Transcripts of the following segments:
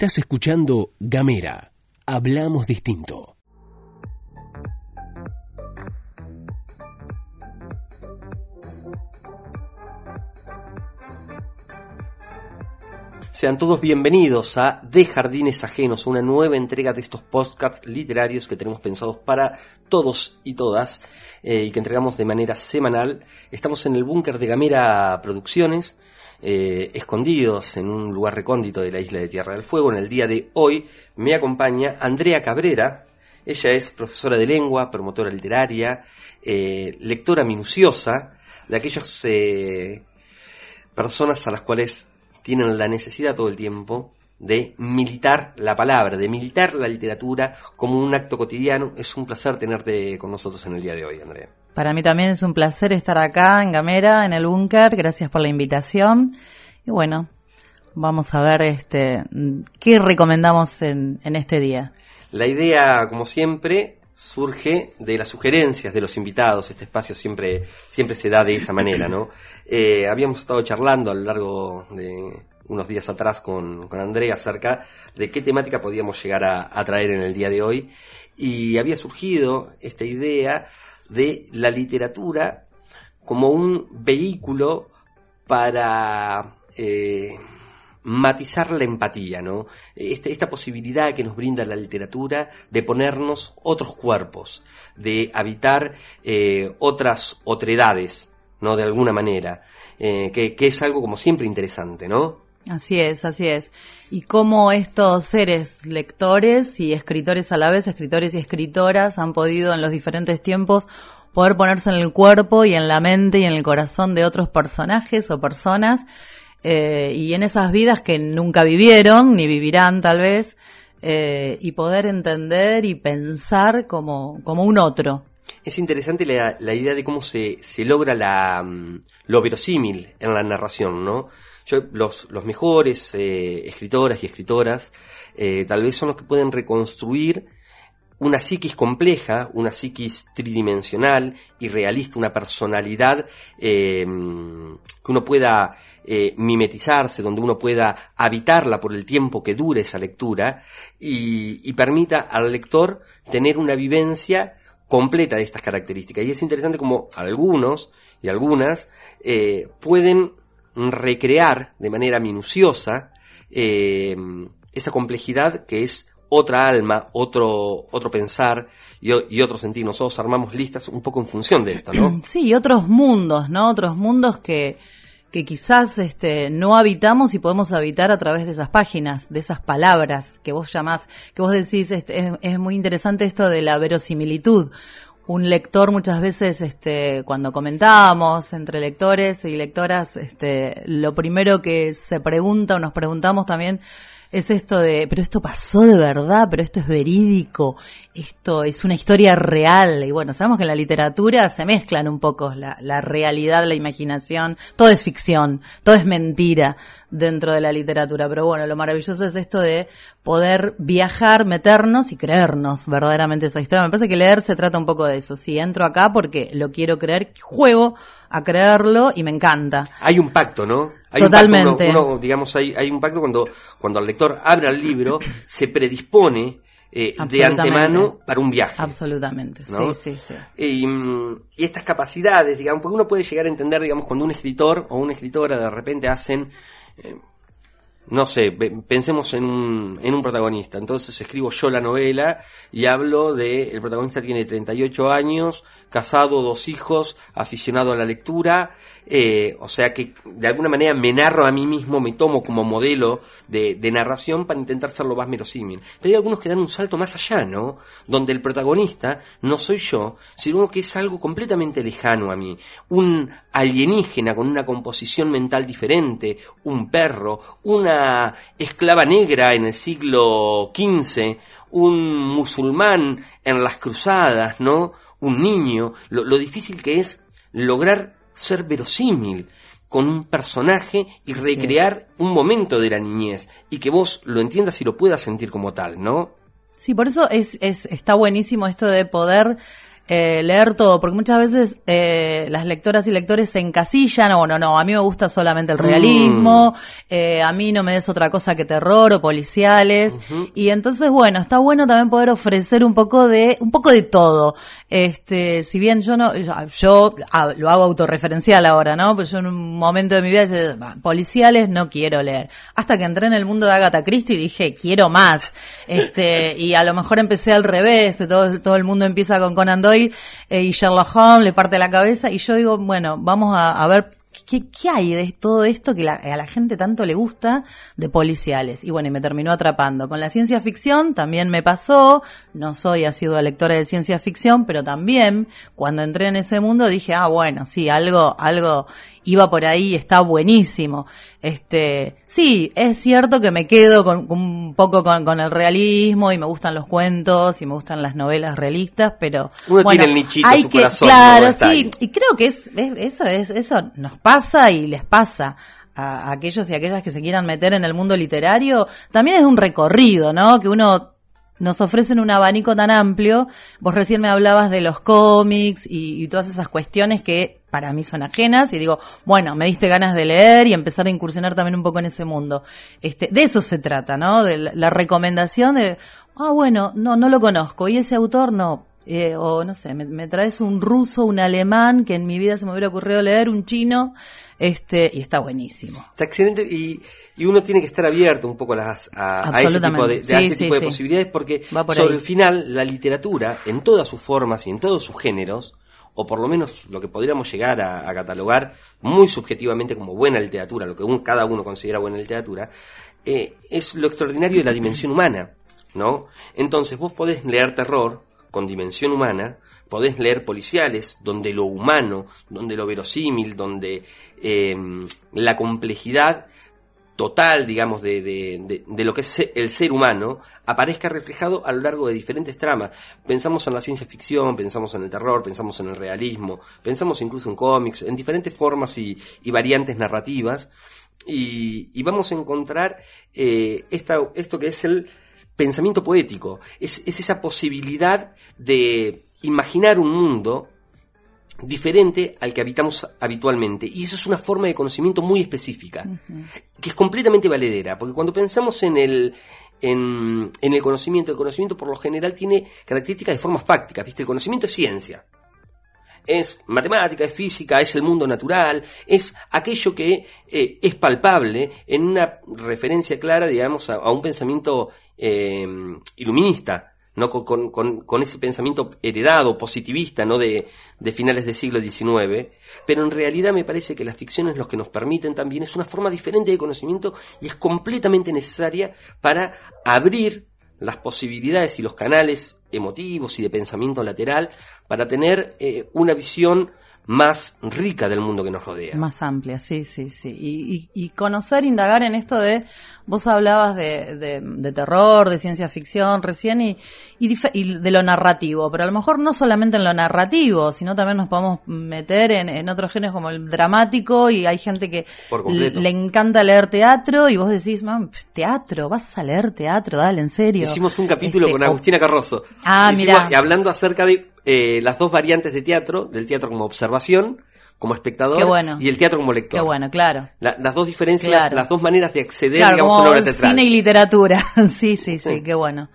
Estás escuchando Gamera. Hablamos distinto. Sean todos bienvenidos a De Jardines Ajenos, una nueva entrega de estos podcasts literarios que tenemos pensados para todos y todas eh, y que entregamos de manera semanal. Estamos en el búnker de Gamera Producciones, eh, escondidos en un lugar recóndito de la isla de Tierra del Fuego. En el día de hoy me acompaña Andrea Cabrera. Ella es profesora de lengua, promotora literaria, eh, lectora minuciosa de aquellas personas a las cuales tienen la necesidad todo el tiempo de militar la palabra, de militar la literatura como un acto cotidiano. Es un placer tenerte con nosotros en el día de hoy, Andrea. Para mí también es un placer estar acá en Gamera, en el búnker. Gracias por la invitación. Y bueno, vamos a ver este qué recomendamos en, en este día. La idea, como siempre, surge de las sugerencias de los invitados. Este espacio siempre, siempre se da de esa manera, ¿no? Eh, habíamos estado charlando a lo largo de unos días atrás con, con Andrea acerca de qué temática podíamos llegar a, traer en el día de hoy y había surgido esta idea de la literatura como un vehículo para eh, matizar la empatía, ¿no? Este, esta posibilidad que nos brinda la literatura de ponernos otros cuerpos, de habitar eh, otras otredades, ¿no? De alguna manera, eh, que, que, es algo como siempre interesante, ¿no? Así es, así es. Y cómo estos seres lectores y escritores a la vez, escritores y escritoras, han podido en los diferentes tiempos poder ponerse en el cuerpo y en la mente y en el corazón de otros personajes o personas, eh, y en esas vidas que nunca vivieron, ni vivirán tal vez, eh, y poder entender y pensar como, como un otro. Es interesante la, la idea de cómo se, se logra la, mm, lo verosímil en la narración, ¿no? Yo, los, los mejores eh, escritoras y escritoras eh, tal vez son los que pueden reconstruir una psiquis compleja, una psiquis tridimensional y realista, una personalidad eh, que uno pueda mimetizarse, donde uno pueda habitarla por el tiempo que dure esa lectura y, permita al lector tener una vivencia completa de estas características. Y es interesante como algunos y algunas pueden recrear de manera minuciosa eh, esa complejidad que es otra alma, otro, otro pensar y, y, otro sentir. Nosotros armamos listas un poco en función de esto, ¿no? Sí, otros mundos, ¿no? Otros mundos que, que quizás este, no habitamos y podemos habitar a través de esas páginas, de esas palabras que vos llamás, que vos decís, este, es, es muy interesante esto de la verosimilitud un lector muchas veces, este, cuando comentábamos entre lectores y lectoras, este, lo primero que se pregunta o nos preguntamos también es esto de, pero esto pasó de verdad, pero esto es verídico, esto es una historia real. Y bueno, sabemos que en la literatura se mezclan un poco la, la realidad, la imaginación, todo es ficción, todo es mentira dentro de la literatura. Pero bueno, lo maravilloso es esto de poder viajar, meternos y creernos verdaderamente esa historia. Me parece que leer se trata un poco de eso. Si entro acá porque lo quiero creer, juego a creerlo y me encanta. Hay un pacto, ¿no? Hay Totalmente. Un pacto, digamos, hay, hay un pacto cuando, cuando el lector abre el libro, se predispone eh, de antemano para un viaje. Absolutamente, sí, sí, sí. Y, y, estas capacidades, digamos, porque uno puede llegar a entender, digamos, cuando un escritor o una escritora de repente hacen eh, no sé, pensemos en un, en un protagonista. Entonces escribo yo la novela y hablo de, el protagonista tiene 38 años, casado, dos hijos, aficionado a la lectura, eh, o sea que de alguna manera me narro a mí mismo, me tomo como modelo de, de narración para intentar ser lo más verosímil. Pero hay algunos que dan un salto más allá, ¿no? Donde el protagonista no soy yo, sino que es algo completamente lejano a mí. Un alienígena con una composición mental diferente, un perro, una esclava negra en el siglo XV, un musulmán en las cruzadas, ¿no? Un niño, lo, lo difícil que es lograr ser verosímil con un personaje y recrear un momento de la niñez y que vos lo entiendas y lo puedas sentir como tal, ¿no? Sí, por eso es, es está buenísimo esto de poder eh, leer todo, porque muchas veces eh, las lectoras y lectores se encasillan, o no, no, a mí me gusta solamente el realismo, eh, a mí no me des otra cosa que terror o policiales, y entonces, bueno, está bueno también poder ofrecer un poco de, un poco de todo. Este, si bien yo no, yo, yo, ah, lo hago autorreferencial ahora, ¿no? Pues yo en un momento de mi vida, dije, "Bah, policiales no quiero leer. Hasta que entré en el mundo de Agatha Christie dije, quiero más. Este, y a lo mejor empecé al revés, de todo, todo el mundo empieza con Conan Doyle eh, y Sherlock Holmes le parte la cabeza y yo digo, bueno, vamos a, ver ¿Qué, qué hay de todo esto que la- a la gente tanto le gusta de policiales? Y bueno, y me terminó atrapando. Con la ciencia ficción también me pasó, no soy asidua lectora de ciencia ficción, pero también cuando entré en ese mundo dije, ah, bueno, sí, algo, algo iba por ahí, está buenísimo. Este, sí, es cierto que me quedo con, un poco con, con el realismo y me gustan los cuentos y me gustan las novelas realistas, pero Uno bueno, tiene el nichito, hay su que, corazón, claro, sí, y creo que es, es- eso es eso nos pasa y les pasa a aquellos y aquellas que se quieran meter en el mundo literario, también es un recorrido, ¿no? Que uno nos ofrecen un abanico tan amplio. Vos recién me hablabas de los cómics y, y todas esas cuestiones que para mí son ajenas y digo, bueno, me diste ganas de leer y empezar a incursionar también un poco en ese mundo. Este, de eso se trata, ¿no? De la, recomendación de, ah, bueno, no, no lo conozco y ese autor no, eh, o no sé, me, me traes un ruso, un alemán, que en mi vida se me hubiera ocurrido leer, un chino, este, y está buenísimo. Está excelente y, y uno tiene que estar abierto un poco a, las, a, a ese tipo de, de- Absolutamente. a Sí, ese sí, tipo de posibilidades porque por sobre ahí. el final la literatura en todas sus formas y en todos sus géneros o por lo menos lo que podríamos llegar a, catalogar muy subjetivamente como buena literatura, lo que cada uno considera buena literatura, eh, es lo extraordinario de la dimensión humana, ¿no? Entonces vos podés leer terror con dimensión humana, podés leer policiales, donde lo humano, donde lo verosímil, donde eh, la complejidad total, digamos, de, de, de- lo que es el ser humano, aparezca reflejado a lo largo de diferentes tramas. Pensamos en la ciencia ficción, pensamos en el terror, pensamos en el realismo, pensamos incluso en cómics, en diferentes formas y, y variantes narrativas, y, y vamos a encontrar eh, esta, esto que es el pensamiento poético, es, es esa posibilidad de imaginar un mundo diferente al que habitamos habitualmente. Y eso es una forma de conocimiento muy específica, que es completamente valedera, porque cuando pensamos en el, en, en el conocimiento, el conocimiento por lo general tiene características de formas fácticas, ¿viste? El conocimiento es ciencia. Es matemática, es física, es el mundo natural, es aquello que eh, es palpable en una referencia clara, digamos, a, a un pensamiento eh, iluminista, ¿no? Con, con- con- ese pensamiento heredado, positivista, ¿no? De, de finales del siglo XIX. Pero en realidad me parece que las ficciones lo que nos permiten también es una forma diferente de conocimiento y es completamente necesaria para abrir las posibilidades y los canales emotivos y de pensamiento lateral para tener eh, una visión más rica del mundo que nos rodea. Más amplia, sí, sí, sí. Y, y- y conocer, indagar en esto de, vos hablabas de, de, de terror, de ciencia ficción recién y, y, y de lo narrativo, pero a lo mejor no solamente en lo narrativo, sino también nos podemos meter en, en otros géneros como el dramático y hay gente que le encanta leer teatro y vos decís, "Mam, pf, teatro, vas a leer teatro, dale, en serio. Hicimos un capítulo Este, con Agustina Carroso. Ah, mirá. Hablando acerca de eh, las dos variantes de teatro, del teatro como observación, como espectador, bueno. y el teatro como lector. Qué bueno, claro. La- las dos diferencias, Claro. las dos maneras de acceder, Claro, digamos, a una obra teatral. cine y literatura. sí, sí, sí, Sí. qué bueno.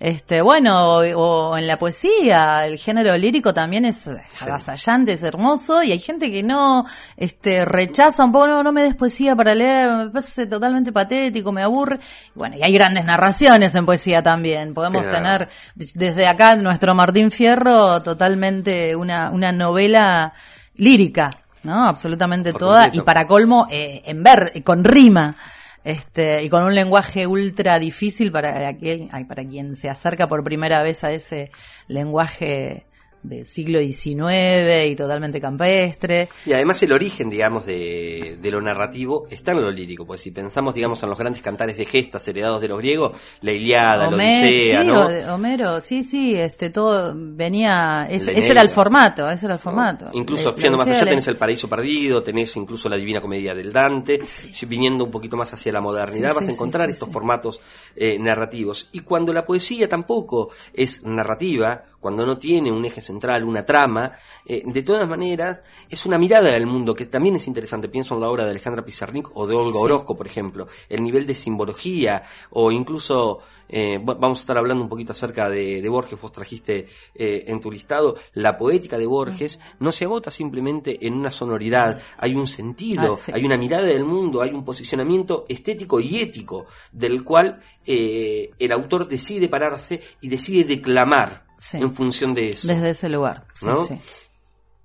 Este, bueno, o, o en la poesía, el género lírico también es avasallante, es hermoso, y hay gente que no, este, rechaza un poco, no, no me des poesía para leer, me parece totalmente patético, me aburre. Bueno, y hay grandes narraciones en poesía también. Podemos Claro. tener de- desde acá nuestro Martín Fierro totalmente una, una novela lírica, ¿no? Absolutamente Por toda, completo. y para colmo, eh, en ver, con rima este, y con un lenguaje ultra difícil para aquel, para quien se acerca por primera vez a ese lenguaje de siglo XIX y totalmente campestre. Y además el origen, digamos, de, de lo narrativo está en lo lírico, pues si pensamos, digamos, en los grandes cantares de gestas heredados de los griegos, la Iliada, la Odisea, sí, ¿no? Homero, sí, sí, este, todo venía, ese, La ese era el formato, ese era el formato. Incluso yendo más allá tenés el Paraíso Perdido, tenés incluso la Divina Comedia del Dante, viniendo un poquito más hacia la modernidad Sí, vas a encontrar estos formatos eh, narrativos. Y cuando la poesía tampoco es narrativa, cuando no tiene un eje central, una trama, eh, de todas maneras, es una mirada del mundo que también es interesante. Pienso en la obra de Alejandra Pizarnik o de Olga Orozco, por ejemplo. El nivel de simbología o incluso, eh, vamos a estar hablando un poquito acerca de, Borges, vos trajiste eh, en tu listado, la poética de Borges no se agota simplemente en una sonoridad, hay un sentido, ah, hay una mirada del mundo, hay un posicionamiento estético y ético del cual el autor decide pararse y decide declamar en función de eso. Desde ese lugar. ¿no?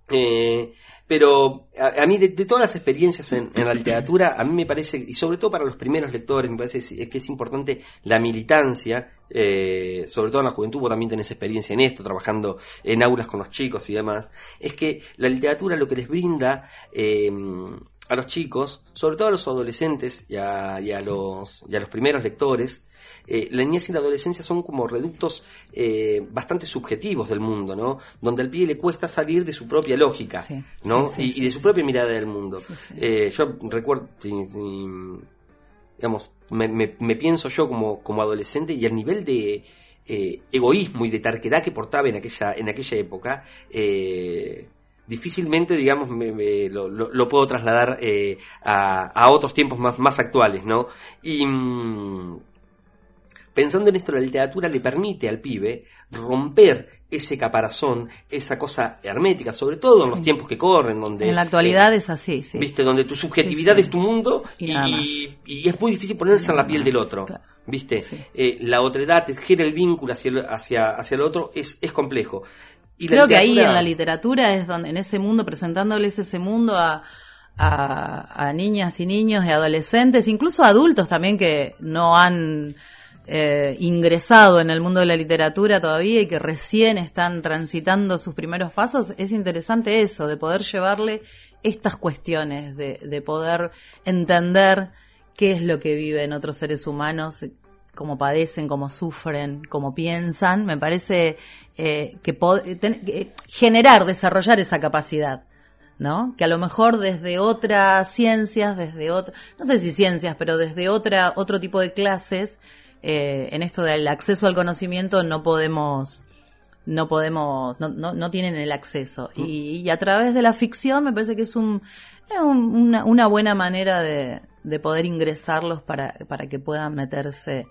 Eh, pero a, mí, de, todas las experiencias en, la literatura, a mí me parece, y sobre todo para los primeros lectores, me parece que es importante la militancia, eh, sobre todo en la juventud, vos también tenés experiencia en esto, trabajando en aulas con los chicos y demás, es que la literatura lo que les brinda eh, a los chicos, sobre todo a los adolescentes y a, los, y a los primeros lectores, eh, la niñez y la adolescencia son como reductos eh, bastante subjetivos del mundo, ¿no? Donde al pie le cuesta salir de su propia lógica, ¿no? y, de su propia mirada del mundo. Eh, yo recuerdo, digamos, me, pienso yo como, como adolescente y el nivel de egoísmo y de tarquedad que portaba en aquella, en aquella época, difícilmente, digamos, me, lo, puedo trasladar a, a, otros tiempos más, más actuales, ¿no? Y mm, pensando en esto, la literatura le permite al pibe romper ese caparazón, esa cosa hermética, sobre todo en los tiempos que corren, donde... En la actualidad es así, sí. Viste, donde tu subjetividad es tu mundo y, es muy difícil ponerse en la piel del otro. ¿Viste? Eh, la otredad, tejer el vínculo hacia el, hacia, hacia el otro es, es complejo. Y Creo que ahí en la literatura es donde, en ese mundo, presentándoles ese mundo a, a, a niñas y niños y adolescentes, incluso adultos también que no han eh, ingresado en el mundo de la literatura todavía y que recién están transitando sus primeros pasos, es interesante eso, de poder llevarle estas cuestiones, de, de poder entender qué es lo que viven otros seres humanos, cómo padecen, cómo sufren, cómo piensan. Me parece eh, que eh, generar, desarrollar esa capacidad. ¿no? Que a lo mejor desde otras ciencias, desde otra, no sé si ciencias, pero desde otra, otro tipo de clases, eh, en esto del acceso al conocimiento no podemos no podemos, no, no, tienen el acceso. Mm. Y, a través de la ficción me parece que es un, una, una, buena manera de, de poder ingresarlos para, para que puedan meterse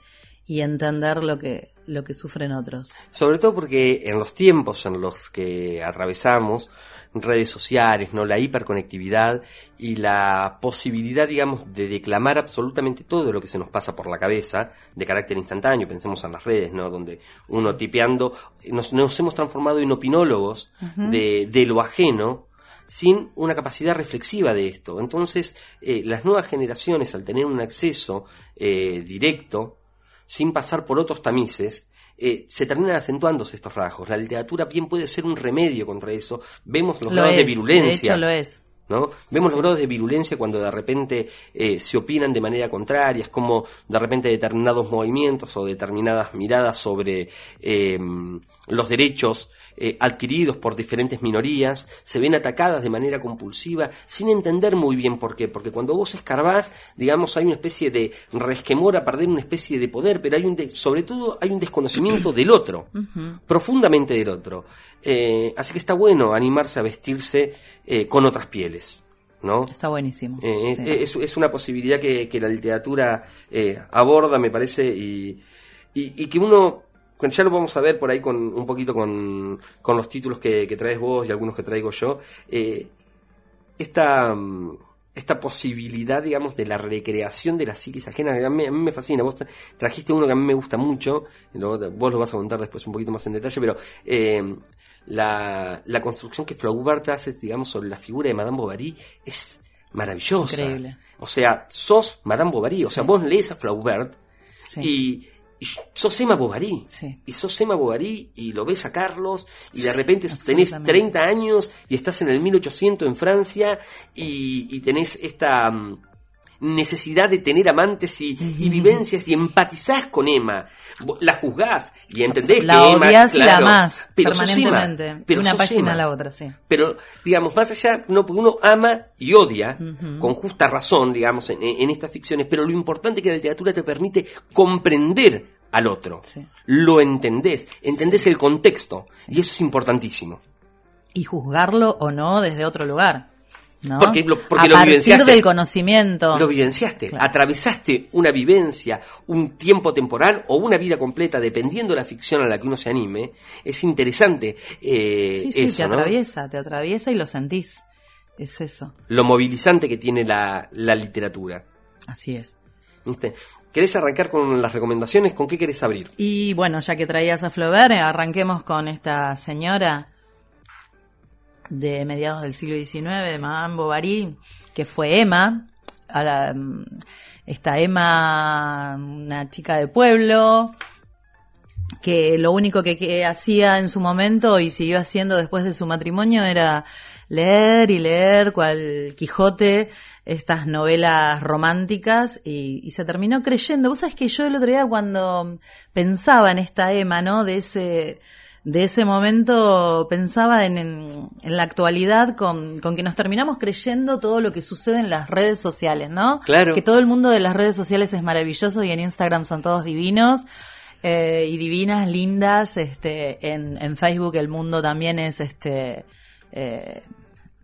y entender lo que, lo que sufren otros. Sobre todo porque en los tiempos en los que atravesamos, redes sociales, ¿no? La hiperconectividad y la posibilidad, digamos, de declamar absolutamente todo lo que se nos pasa por la cabeza de carácter instantáneo. Pensemos en las redes, ¿no? Donde uno tipeando, nos, hemos transformado en opinólogos de, de lo ajeno, sin una capacidad reflexiva de esto. Entonces, eh, las nuevas generaciones, al tener un acceso eh, directo, sin pasar por otros tamices, eh, se terminan acentuándose estos rasgos. La literatura bien puede ser un remedio contra eso. Vemos los grados de virulencia. De hecho, lo es. ¿no? Vemos los grados de virulencia cuando de repente eh, se opinan de manera contraria, es como de repente determinados movimientos o determinadas miradas sobre eh, los derechos eh, adquiridos por diferentes minorías se ven atacadas de manera compulsiva sin entender muy bien por qué, porque cuando vos escarbás, digamos, hay una especie de resquemor a perder una especie de poder, pero hay un sobre todo hay un desconocimiento del otro, profundamente del otro. así que está bueno animarse a vestirse con otras pieles. ¿no? Está buenísimo. Eh, eh, es, una posibilidad que, la literatura eh, aborda, me parece, y, y, que uno, ya lo vamos a ver por ahí con un poquito con, con los títulos que, traes vos y algunos que traigo yo, esta, esta posibilidad, digamos, de la recreación de la psiquis ajena, a mí, me fascina. Vos trajiste uno que a mí me gusta mucho, vos lo vas a contar después un poquito más en detalle, pero la, la construcción que Flaubert hace, digamos, sobre la figura de Madame Bovary es maravillosa. Increíble. O sea, sos Madame Bovary, o sea, vos lees a Flaubert y, sos Emma Bovary. Y sos Emma Bovary y lo ves a Carlos y de repente tenés 30 años y estás en el 1800 en Francia y, y tenés esta... Mm, necesidad de tener amantes y, vivencias y empatizás con Emma. La juzgás y entendés que Emma, la amás pero permanentemente, pero una página a la otra, sí. Pero, digamos, más allá, no, porque uno ama y odia, con justa razón, digamos, en, estas ficciones, pero lo importante es que la literatura te permite comprender al otro. Sí. Lo entendés, entendés el contexto. Y eso es importantísimo. Y juzgarlo o no desde otro lugar. ¿no? Porque lo- porque a lo partir del conocimiento. Lo vivenciaste, Claro. atravesaste una vivencia, un tiempo temporal o una vida completa, dependiendo de la ficción a la que uno se anime. Es interesante eh, Sí, sí, eso, te ¿no? atraviesa, te atraviesa y lo sentís. Es eso, Lo movilizante que tiene la, la literatura. así es. ¿Viste? ¿Querés arrancar con las recomendaciones? ¿Con qué querés abrir? Y bueno, ya que traías a Flaubert, eh, arranquemos con esta señora de mediados del siglo XIX, Madame Bovary, que fue Emma, mm, esta Emma, una chica de pueblo, que lo único que, que hacía en su momento y siguió haciendo después de su matrimonio era leer y leer cual Quijote estas novelas románticas y, y se terminó creyendo. Vos sabés que yo el otro día cuando pensaba en esta Emma, ¿no? De ese, de ese momento pensaba en, en, en la actualidad con, con que nos terminamos creyendo todo lo que sucede en las redes sociales, ¿no? Claro. Que todo el mundo de las redes sociales es maravilloso y en Instagram son todos divinos. eh, y divinas, lindas, este, en, en Facebook el mundo también es este eh,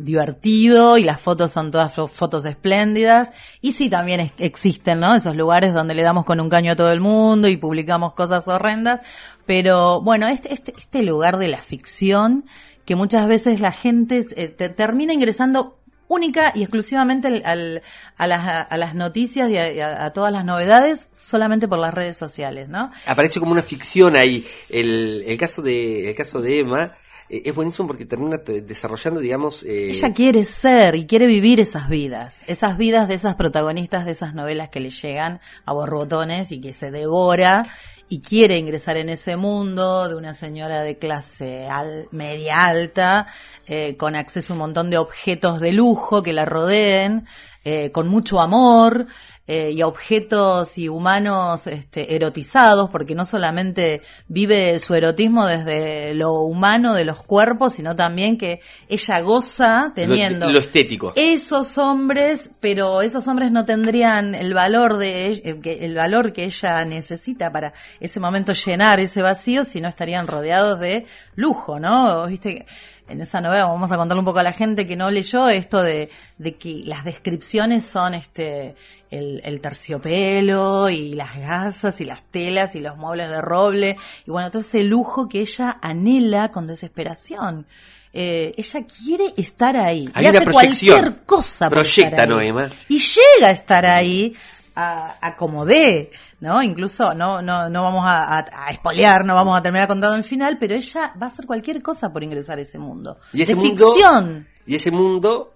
divertido y las fotos son todas fo- fotos espléndidas. Y sí, también existen, ¿no? Esos lugares donde le damos con un caño a todo el mundo y publicamos cosas horrendas. Pero bueno, este, este, este lugar de la ficción, que muchas veces la gente eh, te- termina ingresando única y exclusivamente al- al- a, las, a las noticias y a- a todas las novedades solamente por las redes sociales, ¿no? Aparece como una ficción ahí. El, el caso de el caso de Emma eh, es buenísimo porque termina te- desarrollando, digamos... eh, Ella quiere ser y quiere vivir esas vidas, esas vidas de esas protagonistas de esas novelas que le llegan a borbotones y que se devora y quiere ingresar en ese mundo de una señora de clase al- media alta, eh, con acceso a un montón de objetos de lujo que la rodeen, eh, con mucho amor eh, y objetos y humanos este, erotizados, porque no solamente vive su erotismo desde lo humano de los cuerpos, sino también que ella goza teniendo Lo, lo estético. esos hombres, pero esos hombres no tendrían el valor de eh, el valor que ella necesita para ese momento llenar ese vacío, si no estarían rodeados de lujo, ¿no? Viste, en esa novela vamos a contarle un poco a la gente que no leyó esto de, de que las descripciones son este el, el terciopelo y las gasas y las telas y los muebles de roble y bueno todo ese lujo que ella anhela con desesperación. Eh, ella quiere estar ahí Hay y una hace proyección. cualquier cosa por Proyecta, estar ahí. ¿no, Emma? y llega a estar ahí a, a como dé, ¿no? Incluso no, no, no vamos a, a, a espolear, no vamos a terminar contando el final, pero ella va a hacer cualquier cosa por ingresar a ese mundo. Y ese de mundo, ficción. Y ese mundo,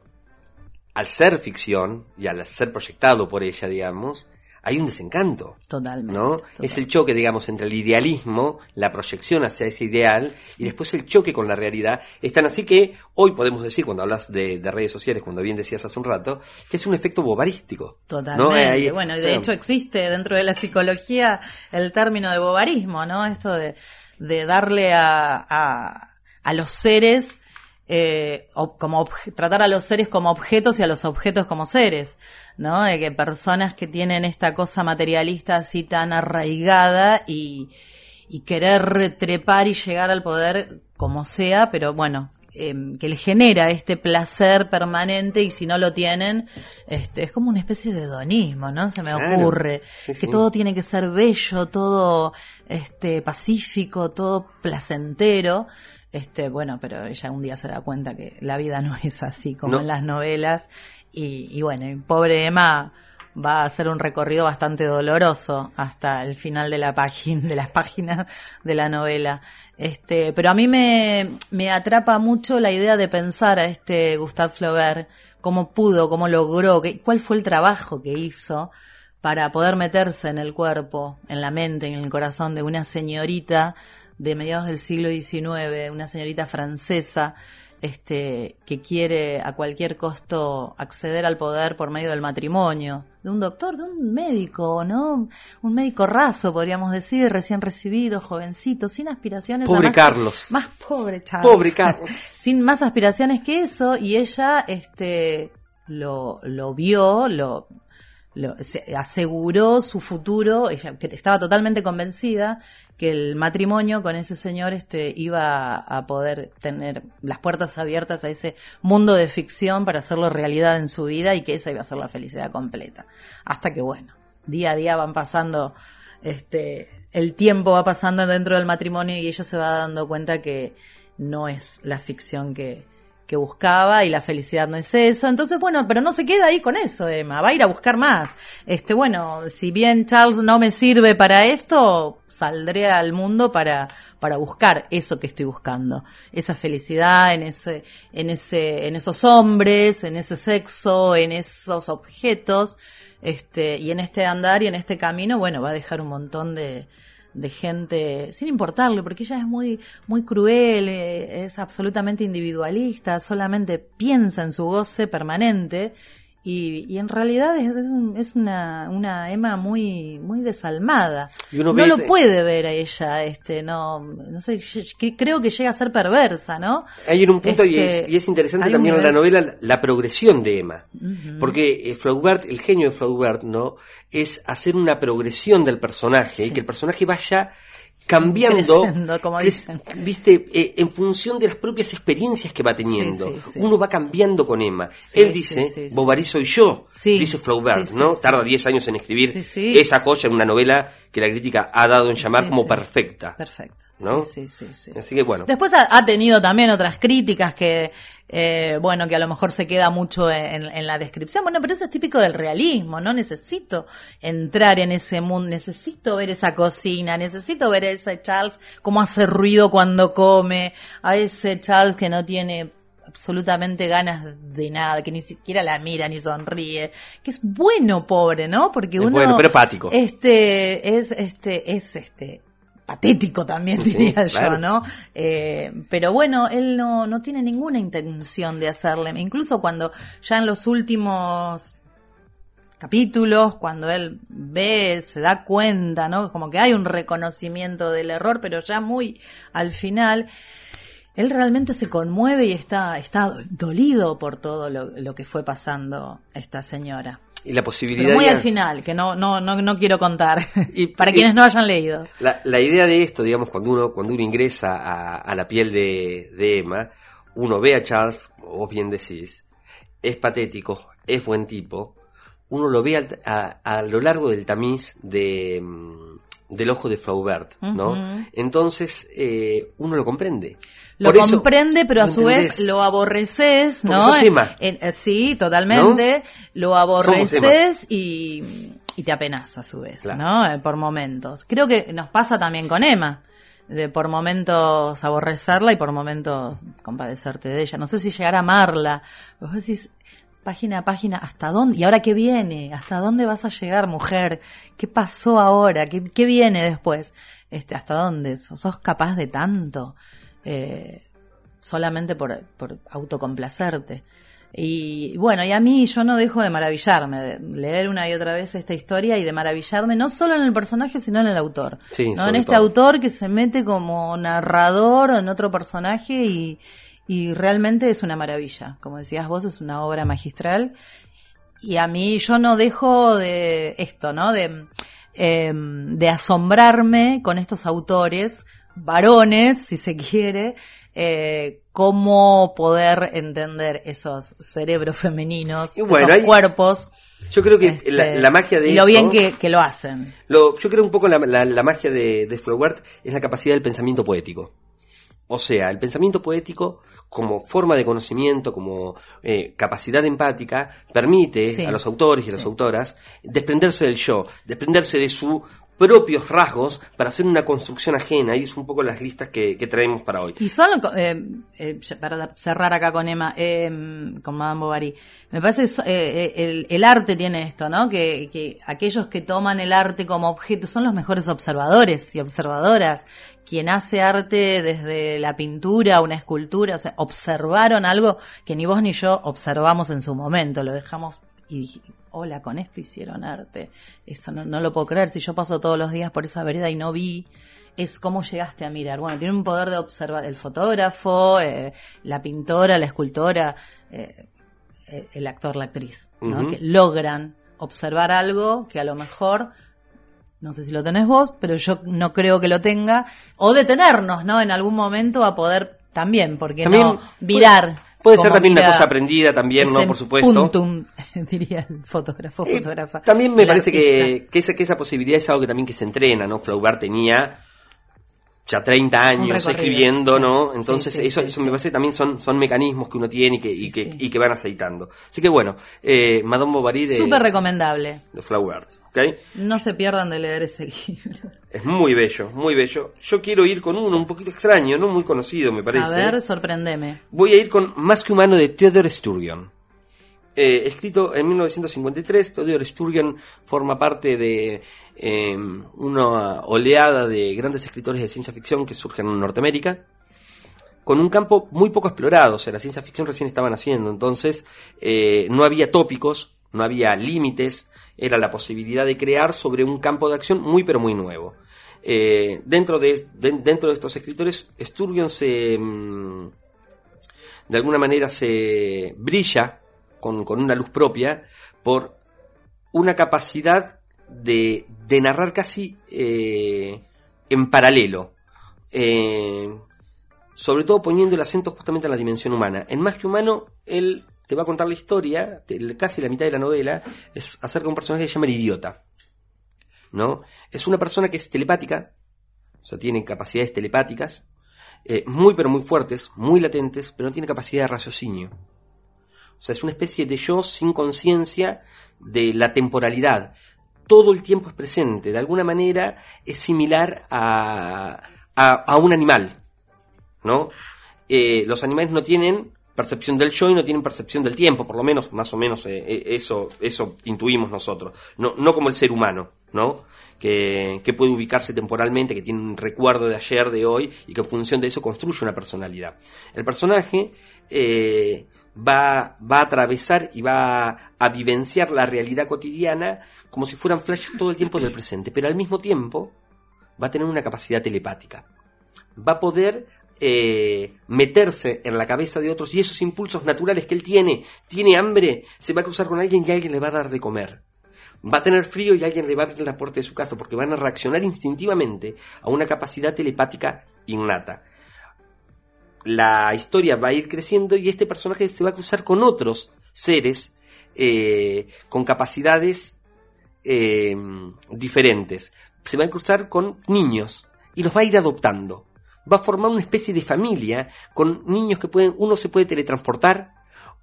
al ser ficción y al ser proyectado por ella, digamos, hay un desencanto. Totalmente. ¿No? Es el choque, digamos, entre el idealismo, la proyección hacia ese ideal, y después el choque con la realidad. Es tan así que hoy podemos decir, cuando hablas de, de redes sociales, cuando bien decías hace un rato, que es un efecto bobarístico. Totalmente. ¿no? Eh, ahí- bueno, y o de sea, hecho existe dentro de la psicología el término de bobarismo, ¿no? Esto de, de darle a, a, a los seres, eh, como tratar a los seres como objetos y a los objetos como seres, ¿no? De que personas que tienen esta cosa materialista así tan arraigada y, y querer trepar y llegar al poder como sea, pero bueno, eh, que les genera este placer permanente y si no lo tienen, este, es como una especie de hedonismo, ¿no? Se me Claro. ocurre. Sí, que sí. todo tiene que ser bello, todo este, pacífico, todo placentero. Este, bueno, pero ella un día se da cuenta que la vida no es así como No. en las novelas. Y, y bueno, pobre Emma va a hacer un recorrido bastante doloroso hasta el final de la página, de las páginas de la novela. Este, pero a mí me, me atrapa mucho la idea de pensar a este Gustave Flaubert, cómo pudo, cómo logró, cuál fue el trabajo que hizo para poder meterse en el cuerpo, en la mente, en el corazón de una señorita de mediados del siglo XIX, una señorita francesa, este, que quiere a cualquier costo acceder al poder por medio del matrimonio, de un doctor, de un médico, ¿no? Un médico raso, podríamos decir, recién recibido, jovencito, sin aspiraciones. a Pobre más- Carlos. Más pobre Charles. Pobre Carlos. sin más aspiraciones que eso, y ella, este, lo, lo vio, lo, lo- se aseguró su futuro, ella estaba totalmente convencida que el matrimonio con ese señor este iba a poder tener las puertas abiertas a ese mundo de ficción para hacerlo realidad en su vida y que esa iba a ser la felicidad completa. Hasta que bueno, día a día van pasando este el tiempo va pasando dentro del matrimonio y ella se va dando cuenta que no es la ficción que, que buscaba y la felicidad no es eso. Entonces, bueno, pero no se queda ahí con eso, Emma. Va a ir a buscar más. Este, bueno, si bien Charles no me sirve para esto, saldré al mundo para, para buscar eso que estoy buscando. Esa felicidad en ese, en ese, en esos hombres, en ese sexo, en esos objetos. Este, y en este andar y en este camino, bueno, va a dejar un montón de, de gente, sin importarle, porque ella es muy, muy cruel, eh, es absolutamente individualista, solamente piensa en su goce permanente. Y, y en realidad es, es, un- es una, una Emma muy, muy desalmada. Y uno no lo puede ver a ella, este, no, no sé, que creo que llega a ser perversa, ¿no? Hay en un punto, y, Este, es, y es interesante también en la novela la, la progresión de Emma. Porque eh, Flaubert, el genio de Flaubert, ¿no? Es hacer una progresión del personaje y que el personaje vaya cambiando, Creciendo, como dicen. viste, Eh, en función de las propias experiencias que va teniendo. Sí, sí, sí. Uno va cambiando con Emma. Él dice. Bovary soy yo, Sí. dice Flaubert, ¿no? Tarda 10 años en escribir esa joya en una novela que la crítica ha dado en llamar como perfecta. Perfecto. ¿No? Sí, sí, sí, sí. Así que bueno. Después ha, ha tenido también otras críticas que, eh, bueno, que a lo mejor se queda mucho en, en la descripción. Bueno, pero eso es típico del realismo, ¿no? Necesito entrar en ese mundo, necesito ver esa cocina, necesito ver a ese Charles cómo hace ruido cuando come, a ese Charles que no tiene absolutamente ganas de nada, que ni siquiera la mira ni sonríe, que es bueno pobre, ¿no? Porque Es uno bueno, pero este es este es este patético también Sí, diría yo. ¿no? Eh, pero bueno, él no, no tiene ninguna intención de hacerle, incluso cuando ya en los últimos capítulos, cuando él ve, se da cuenta, ¿no? Como que hay un reconocimiento del error, pero ya muy al final, él realmente se conmueve y está, está dolido por todo lo, lo que fue pasando esta señora. Y la posibilidad Pero muy de- al final, que no, no, no, no quiero contar, Y- para y- quienes no hayan leído. La, la idea de esto, digamos, cuando uno, cuando uno ingresa a, a la piel de, de Emma, uno ve a Charles, vos bien decís, es patético, es buen tipo, uno lo ve al- a, a lo largo del tamiz de, mm, del ojo de Flaubert, ¿no? Entonces, eh, uno lo comprende. Lo Por eso, comprende, pero a ¿lo su vez lo aborreces, Porque ¿no? Emma. En- eh, sí, totalmente. Lo aborreces y, y te apenas a su vez, Claro. ¿no? Eh, Por momentos. Creo que nos pasa también con Emma. De por momentos aborrecerla y por momentos compadecerte de ella. No sé si llegar a amarla. Vos decís, página a página, ¿hasta dónde? ¿Y ahora qué viene? ¿Hasta dónde vas a llegar, mujer? ¿Qué pasó ahora? ¿Qué, qué viene después? Este, ¿Hasta dónde? ¿Sos sos capaz de tanto? Eh, solamente por, por autocomplacerte. Y bueno, y a mí yo no dejo de maravillarme, de leer una y otra vez esta historia y de maravillarme no solo en el personaje, sino en el autor. Sí, ¿no? En este todo. autor que se mete como narrador en otro personaje y, y realmente es una maravilla. Como decías vos, es una obra magistral. Y a mí yo no dejo de esto, ¿no? De, eh, de asombrarme con estos autores, varones, si se quiere, eh, cómo poder entender esos cerebros femeninos, Y bueno, esos hay- cuerpos. Yo creo que este, la, la magia de y lo eso- bien que, que lo hacen. Lo- yo creo un poco la, la- la magia de, de Flaubert es la capacidad del pensamiento poético. O sea, el pensamiento poético como forma de conocimiento, como eh, capacidad empática, permite Sí. a los autores y a las Sí. autoras desprenderse del yo, desprenderse de sus propios rasgos para hacer una construcción ajena. Y es un poco las listas que, traemos para hoy. Y solo, eh, eh, para cerrar acá con Emma, eh, con Madame Bovary, me parece eh, eh, el, el arte tiene esto, ¿no? Que, que aquellos que toman el arte como objeto son los mejores observadores y observadoras. Quien hace arte desde la pintura, una escultura, o sea, observaron algo que ni vos ni yo observamos en su momento, lo dejamos y dije, hola, con esto hicieron arte. Eso no, no lo puedo creer, si yo paso todos los días por esa vereda y no vi, es cómo llegaste a mirar. Bueno, tiene un poder de observar el fotógrafo, eh, la pintora, la escultora, eh, eh, el actor, la actriz, ¿no? Que logran observar algo que a lo mejor, no sé si lo tenés vos, pero yo no creo que lo tenga, o detenernos, ¿no? En algún momento a poder también, porque no virar. Puede ser también una cosa aprendida también, ¿no? Por supuesto. puntum, diría el fotógrafo, Eh, fotógrafa. también me parece que, que, esa, que esa posibilidad es algo que también que se entrena, ¿no? Flaubert tenía ya 30 años escribiendo. ¿no? Entonces, sí, eso, sí, eso me parece también son, son mecanismos que uno tiene y que, y que, y que van aceitando. Así que bueno, eh, Madame Bovary de, Súper recomendable. de Flaubert, ¿ok? No se pierdan de leer ese libro. Es muy bello, muy bello. Yo quiero ir con uno un poquito extraño, no muy conocido, me parece. A ver, sorprendeme. Voy a ir con Más que humano de Theodore Sturgeon. Eh, escrito en 1953, Theodore Sturgeon forma parte de eh, una oleada de grandes escritores de ciencia ficción que surgen en Norteamérica, con un campo muy poco explorado, o sea, la ciencia ficción recién estaba naciendo, entonces eh, no había tópicos, no había límites, era la posibilidad de crear sobre un campo de acción muy pero muy nuevo. Eh, dentro, de, de- dentro de estos escritores, Sturgeon se... mm, de alguna manera se brilla con una luz propia por una capacidad de, de narrar casi eh, en paralelo. Eh, sobre todo poniendo el acento justamente en la dimensión humana. En Más que Humano, él te va a contar la historia, casi la mitad de la novela, es acerca de un personaje que se llama el idiota. ¿No? Es una persona que es telepática, o sea, tiene capacidades telepáticas, eh, muy pero muy fuertes, muy latentes, pero no tiene capacidad de raciocinio. O sea, es una especie de yo sin conciencia de la temporalidad. Todo el tiempo es presente, de alguna manera es similar a, a, un animal, ¿no? Eh, los animales no tienen percepción del yo y no tienen percepción del tiempo, por lo menos, más o menos, eh, eh, eso, eso intuimos nosotros. No, no como el ser humano, ¿no? Que, puede ubicarse temporalmente, que tiene un recuerdo de ayer, de hoy, y que en función de eso construye una personalidad. El personaje va, va a atravesar y va a vivenciar la realidad cotidiana como si fueran flashes todo el tiempo del presente, pero al mismo tiempo va a tener una capacidad telepática va a poder eh, meterse en la cabeza de otros y esos impulsos naturales que él tiene, tiene hambre, se va a cruzar con alguien y alguien le va a dar de comer. Va a tener frío y alguien le va a abrir la puerta de su casa porque van a reaccionar instintivamente a una capacidad telepática innata. La historia va a ir creciendo y este personaje se va a cruzar con otros seres eh, con capacidades eh, diferentes. Se va a cruzar con niños y los va a ir adoptando. Va a formar una especie de familia con niños que pueden, uno se puede teletransportar,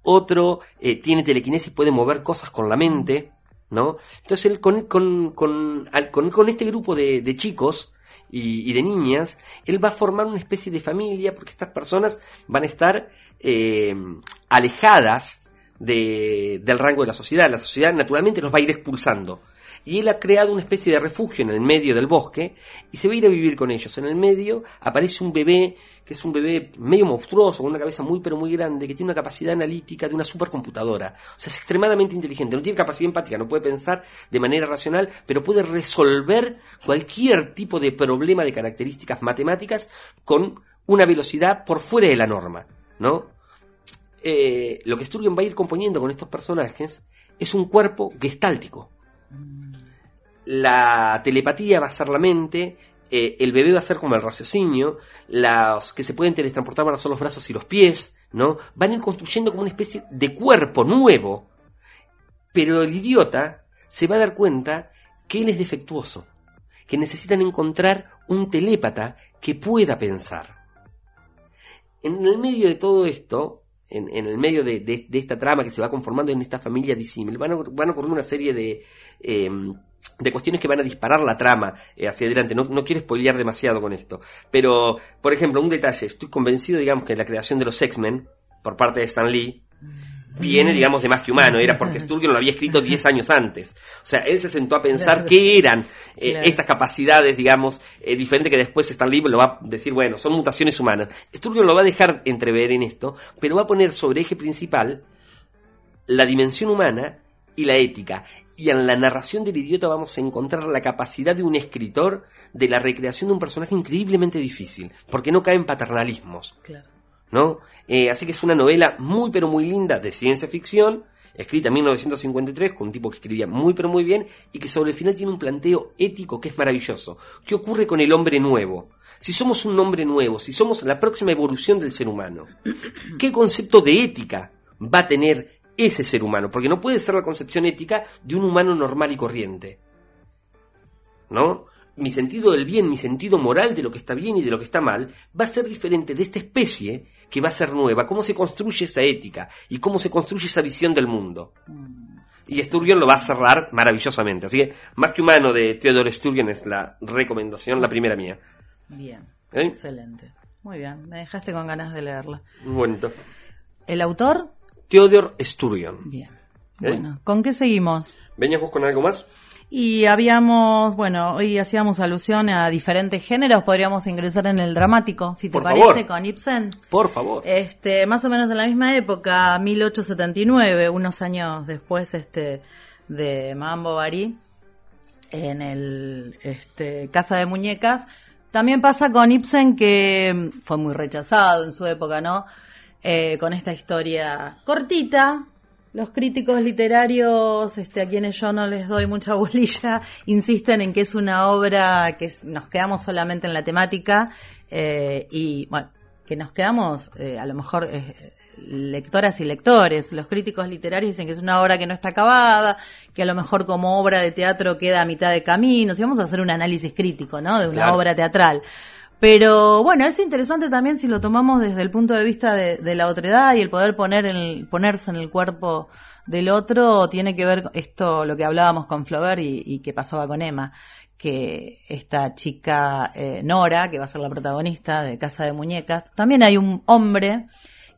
otro eh, tiene telequinesis, puede mover cosas con la mente, ¿no? Entonces él con, con, con, al- con- este grupo de, de chicos y, y de niñas, él va a formar una especie de familia porque estas personas van a estar eh, alejadas de- del rango de la sociedad. La sociedad naturalmente los va a ir expulsando. Y él ha creado una especie de refugio en el medio del bosque y se va a ir a vivir con ellos. En el medio aparece un bebé que es un bebé medio monstruoso, con una cabeza muy pero muy grande, que tiene una capacidad analítica de una supercomputadora. O sea, es extremadamente inteligente, no tiene capacidad empática, no puede pensar de manera racional, pero puede resolver cualquier tipo de problema de características matemáticas con una velocidad por fuera de la norma, ¿no? eh, lo que Sturgeon va a ir componiendo con estos personajes es un cuerpo gestáltico. La telepatía va a ser la mente, eh, el bebé va a ser como el raciocinio, los que se pueden teletransportar van a ser los brazos y los pies, ¿no? Van a ir construyendo como una especie de cuerpo nuevo. Pero el idiota se va a dar cuenta que él es defectuoso, que necesitan encontrar un telépata que pueda pensar. En el medio de todo esto, en, el medio de, esta trama que se va conformando en esta familia disímil, van a, van ocurrir una serie de, eh, de cuestiones que van a disparar la trama eh, hacia adelante. No, no quiero spoilear demasiado con esto. Pero, por ejemplo, un detalle. Estoy convencido, digamos, que la creación de los X-Men, por parte de Stan Lee, viene, digamos, de más que humano. Era porque Sturgeon lo había escrito 10 años antes. O sea, él se sentó a pensar Claro. qué eran eh, Claro. estas capacidades, digamos, eh, diferentes que después Stan Lee lo va a decir, bueno, son mutaciones humanas. Sturgeon lo va a dejar entrever en esto, pero va a poner sobre eje principal la dimensión humana y la ética. Y en la narración del idiota vamos a encontrar la capacidad de un escritor de la recreación de un personaje increíblemente difícil, porque no cae en paternalismos. Claro. ¿no? Eh, así que es una novela muy pero muy linda de ciencia ficción escrita en 1953 con un tipo que escribía muy pero muy bien y que sobre el final tiene un planteo ético que es maravilloso. ¿Qué ocurre con el hombre nuevo? Si somos un hombre nuevo, si somos la próxima evolución del ser humano, ¿qué concepto de ética va a tener ese ser humano? Porque no puede ser la concepción ética de un humano normal y corriente. ¿No? Mi sentido del bien, mi sentido moral de lo que está bien y de lo que está mal, va a ser diferente de esta especie que va a ser nueva, cómo se construye esa ética y cómo se construye esa visión del mundo. Y Sturgeon lo va a cerrar maravillosamente. Así que, más que humano de Theodore Sturgeon es la recomendación, la primera mía. Bien. ¿Eh? Excelente. Muy bien. Me dejaste con ganas de leerla. Bonito. ¿El autor? Theodore Sturgeon. Bien. ¿Eh? Bueno, ¿con qué seguimos? ¿Venías vos con algo más? Y habíamos, bueno, hoy hacíamos alusión a diferentes géneros, podríamos ingresar en el dramático, si te Por parece, favor. con Ibsen. Por favor. Este, más o menos en la misma época, 1879, unos años después este de Madame Bovary, en el este, Casa de Muñecas. También pasa con Ibsen, que fue muy rechazado en su época, ¿no? Eh, con esta historia cortita. Los críticos literarios, este, a quienes yo no les doy mucha bolilla, insisten en que es una obra que nos quedamos solamente en la temática eh, y, bueno, que nos quedamos, eh, a lo mejor, eh, lectoras y lectores. Los críticos literarios dicen que es una obra que no está acabada, que a lo mejor como obra de teatro queda a mitad de camino. Si vamos a hacer un análisis crítico, ¿no? De una Claro. obra teatral. Pero bueno, es interesante también si lo tomamos desde el punto de vista de, de la otredad y el poder poner el, ponerse en el cuerpo del otro tiene que ver esto, lo que hablábamos con Flaubert y, y que pasaba con Emma, que esta chica eh, Nora, que va a ser la protagonista de Casa de Muñecas, también hay un hombre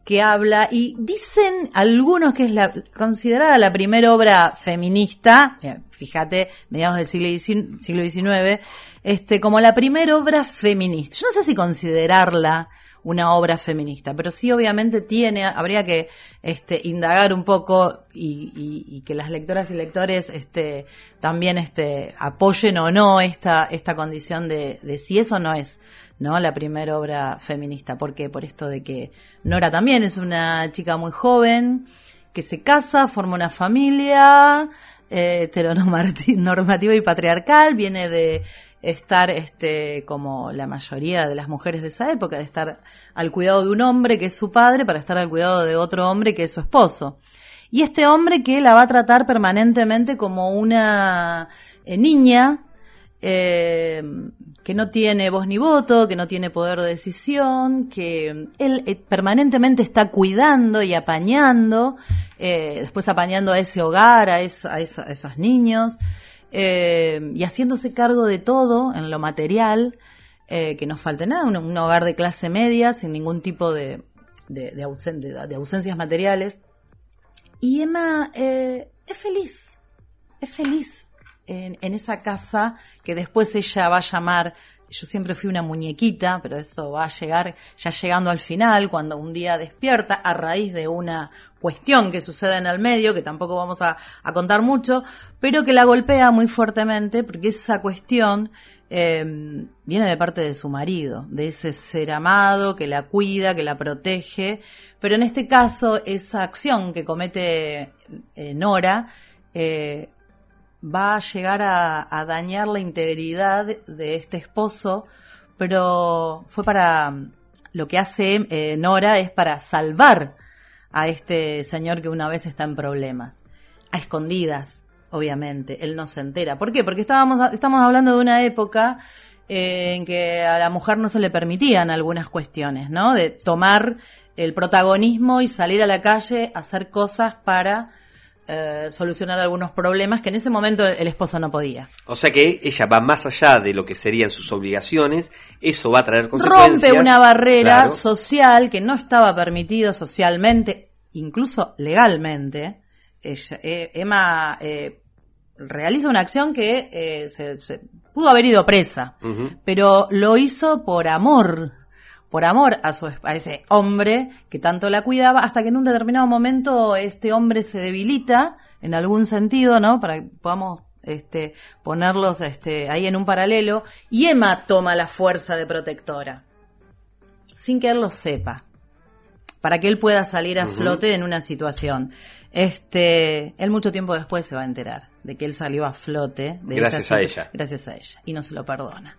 que habla y dicen algunos que es la considerada la primera obra feminista, mira, fíjate, mediados del siglo XIX, siglo XIX, este, como la primera obra feminista. Yo no sé si considerarla una obra feminista, pero sí obviamente tiene, habría que este, indagar un poco y, y- y que las lectoras y lectores este, también este, apoyen o no esta, esta condición de, de si eso no es ¿no? La primera obra feminista. ¿Por qué? Por esto de que Nora también es una chica muy joven, que se casa, forma una familia eh, heteronormativa y patriarcal, viene de estar este como la mayoría de las mujeres de esa época, de estar al cuidado de un hombre que es su padre para estar al cuidado de otro hombre que es su esposo. Y este hombre que la va a tratar permanentemente como una eh, niña, eh, que no tiene voz ni voto, que no tiene poder de decisión, que él eh, permanentemente está cuidando y apañando, eh, después apañando a ese hogar, a, es- a esa- a esos niños, eh, y haciéndose cargo de todo en lo material, que no falte nada, un, hogar de clase media, sin ningún tipo de, ausen- de- ausencias materiales. Y Emma es feliz, es feliz en, en esa casa que después ella va a llamar, yo siempre fui una muñequita, pero esto va a llegar ya llegando al final, cuando un día despierta a raíz de una cuestión que sucede en el medio, que tampoco vamos a, contar mucho, pero que la golpea muy fuertemente, porque esa cuestión eh, viene de parte de su marido, de ese ser amado que la cuida, que la protege, pero en este caso esa acción que comete eh, Nora eh, va a llegar a, dañar la integridad de este esposo, pero fue para lo que hace eh, Nora es para salvar a este señor que una vez está en problemas, a escondidas, obviamente, él no se entera. ¿Por qué? Porque estábamos, estamos hablando de una época eh, en que a la mujer no se le permitían algunas cuestiones, ¿no? De tomar el protagonismo y salir a la calle a hacer cosas para eh, solucionar algunos problemas que en ese momento el esposo no podía. O sea que ella va más allá de lo que serían sus obligaciones, eso va a traer consecuencias. Rompe una barrera Claro. social que no estaba permitido socialmente, incluso legalmente. Ella- eh, Emma eh, realiza una acción que se, se pudo haber ido presa, pero lo hizo por amor, por amor a, su, a ese hombre que tanto la cuidaba, hasta que en un determinado momento este hombre se debilita en algún sentido, ¿no? Para que podamos este, ponerlos este, ahí en un paralelo, y Emma toma la fuerza de protectora, sin que él lo sepa, para que él pueda salir a flote en una situación. Este, él mucho tiempo después se va a enterar de que él salió a flote. De Gracias esa a ella. Gracias a ella. Y no se lo perdona.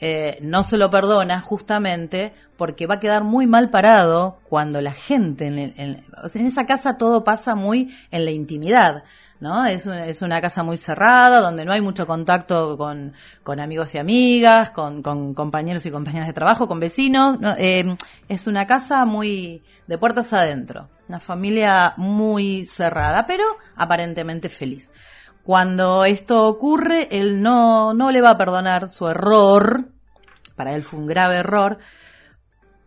Eh, no se lo perdona justamente porque va a quedar muy mal parado cuando la gente en, en- esa casa todo pasa muy en la intimidad. ¿No? Es, una, es una casa muy cerrada, donde no hay mucho contacto con, con amigos y amigas, con, con compañeros y compañeras de trabajo, con vecinos. ¿no? Eh, es una casa muy de puertas adentro, una familia muy cerrada, pero aparentemente feliz. Cuando esto ocurre, él no, no le va a perdonar su error, para él fue un grave error,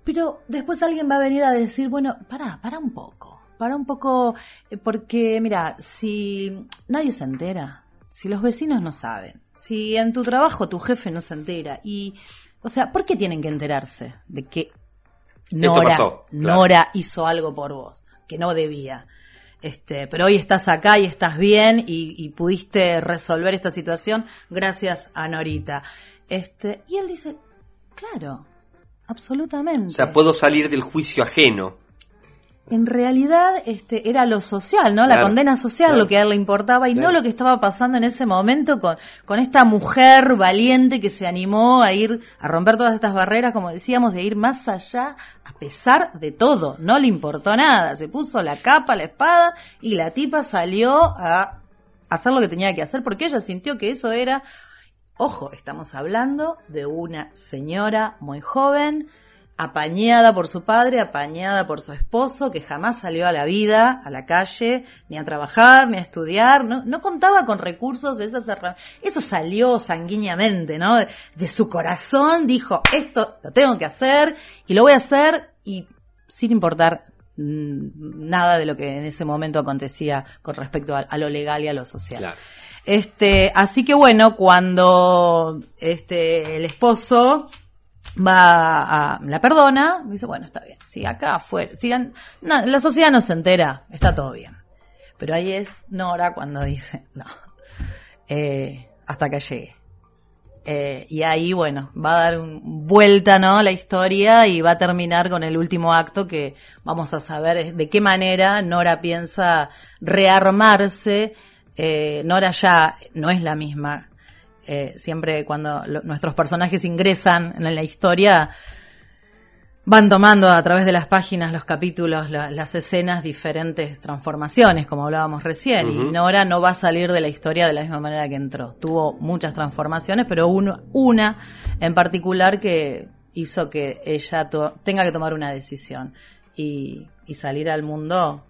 pero después alguien va a venir a decir, bueno, para, para un poco, para un poco, eh, porque mira, si nadie se entera, si los vecinos no saben, si en tu trabajo tu jefe no se entera, y, o sea, ¿por qué tienen que enterarse de que Nora, pasó, claro. Nora hizo algo por vos, que no debía? Este, pero hoy estás acá y estás bien y, y pudiste resolver esta situación gracias a Norita. Este, y él dice, claro, absolutamente. O sea, puedo salir del juicio ajeno. En realidad este era lo social, ¿no? La Claro, condena social claro. lo que a él le importaba y Claro. no lo que estaba pasando en ese momento con, con esta mujer valiente que se animó a ir a romper todas estas barreras, como decíamos, de ir más allá a pesar de todo. No le importó nada. Se puso la capa, la espada y la tipa salió a hacer lo que tenía que hacer porque ella sintió que eso era Ojo, estamos hablando de una señora muy joven, apañada por su padre, apañada por su esposo, que jamás salió a la vida, a la calle, ni a trabajar, ni a estudiar, no, no contaba con recursos de esas herramientas. Eso salió sanguíneamente, ¿no? De, de su corazón, dijo, esto lo tengo que hacer y lo voy a hacer y sin importar mm, nada de lo que en ese momento acontecía con respecto a, a lo legal y a lo social. Claro. Este, así que bueno, cuando este el esposo va a la perdona, dice, bueno, está bien, si acá afuera, si an- no, la sociedad no se entera, está todo bien. Pero ahí es Nora cuando dice, no, eh, hasta que llegue. Eh, y ahí, bueno, va a dar un- vuelta, ¿no? La historia y va a terminar con el último acto que vamos a saber de qué manera Nora piensa rearmarse. Eh, Nora ya no es la misma. Eh, siempre cuando lo- nuestros personajes ingresan en la historia, van tomando a través de las páginas, los capítulos, la- las escenas, diferentes transformaciones, como hablábamos recién. Y Nora no va a salir de la historia de la misma manera que entró. Tuvo muchas transformaciones, pero uno- una en particular que hizo que ella to- tenga que tomar una decisión y, y salir al mundo,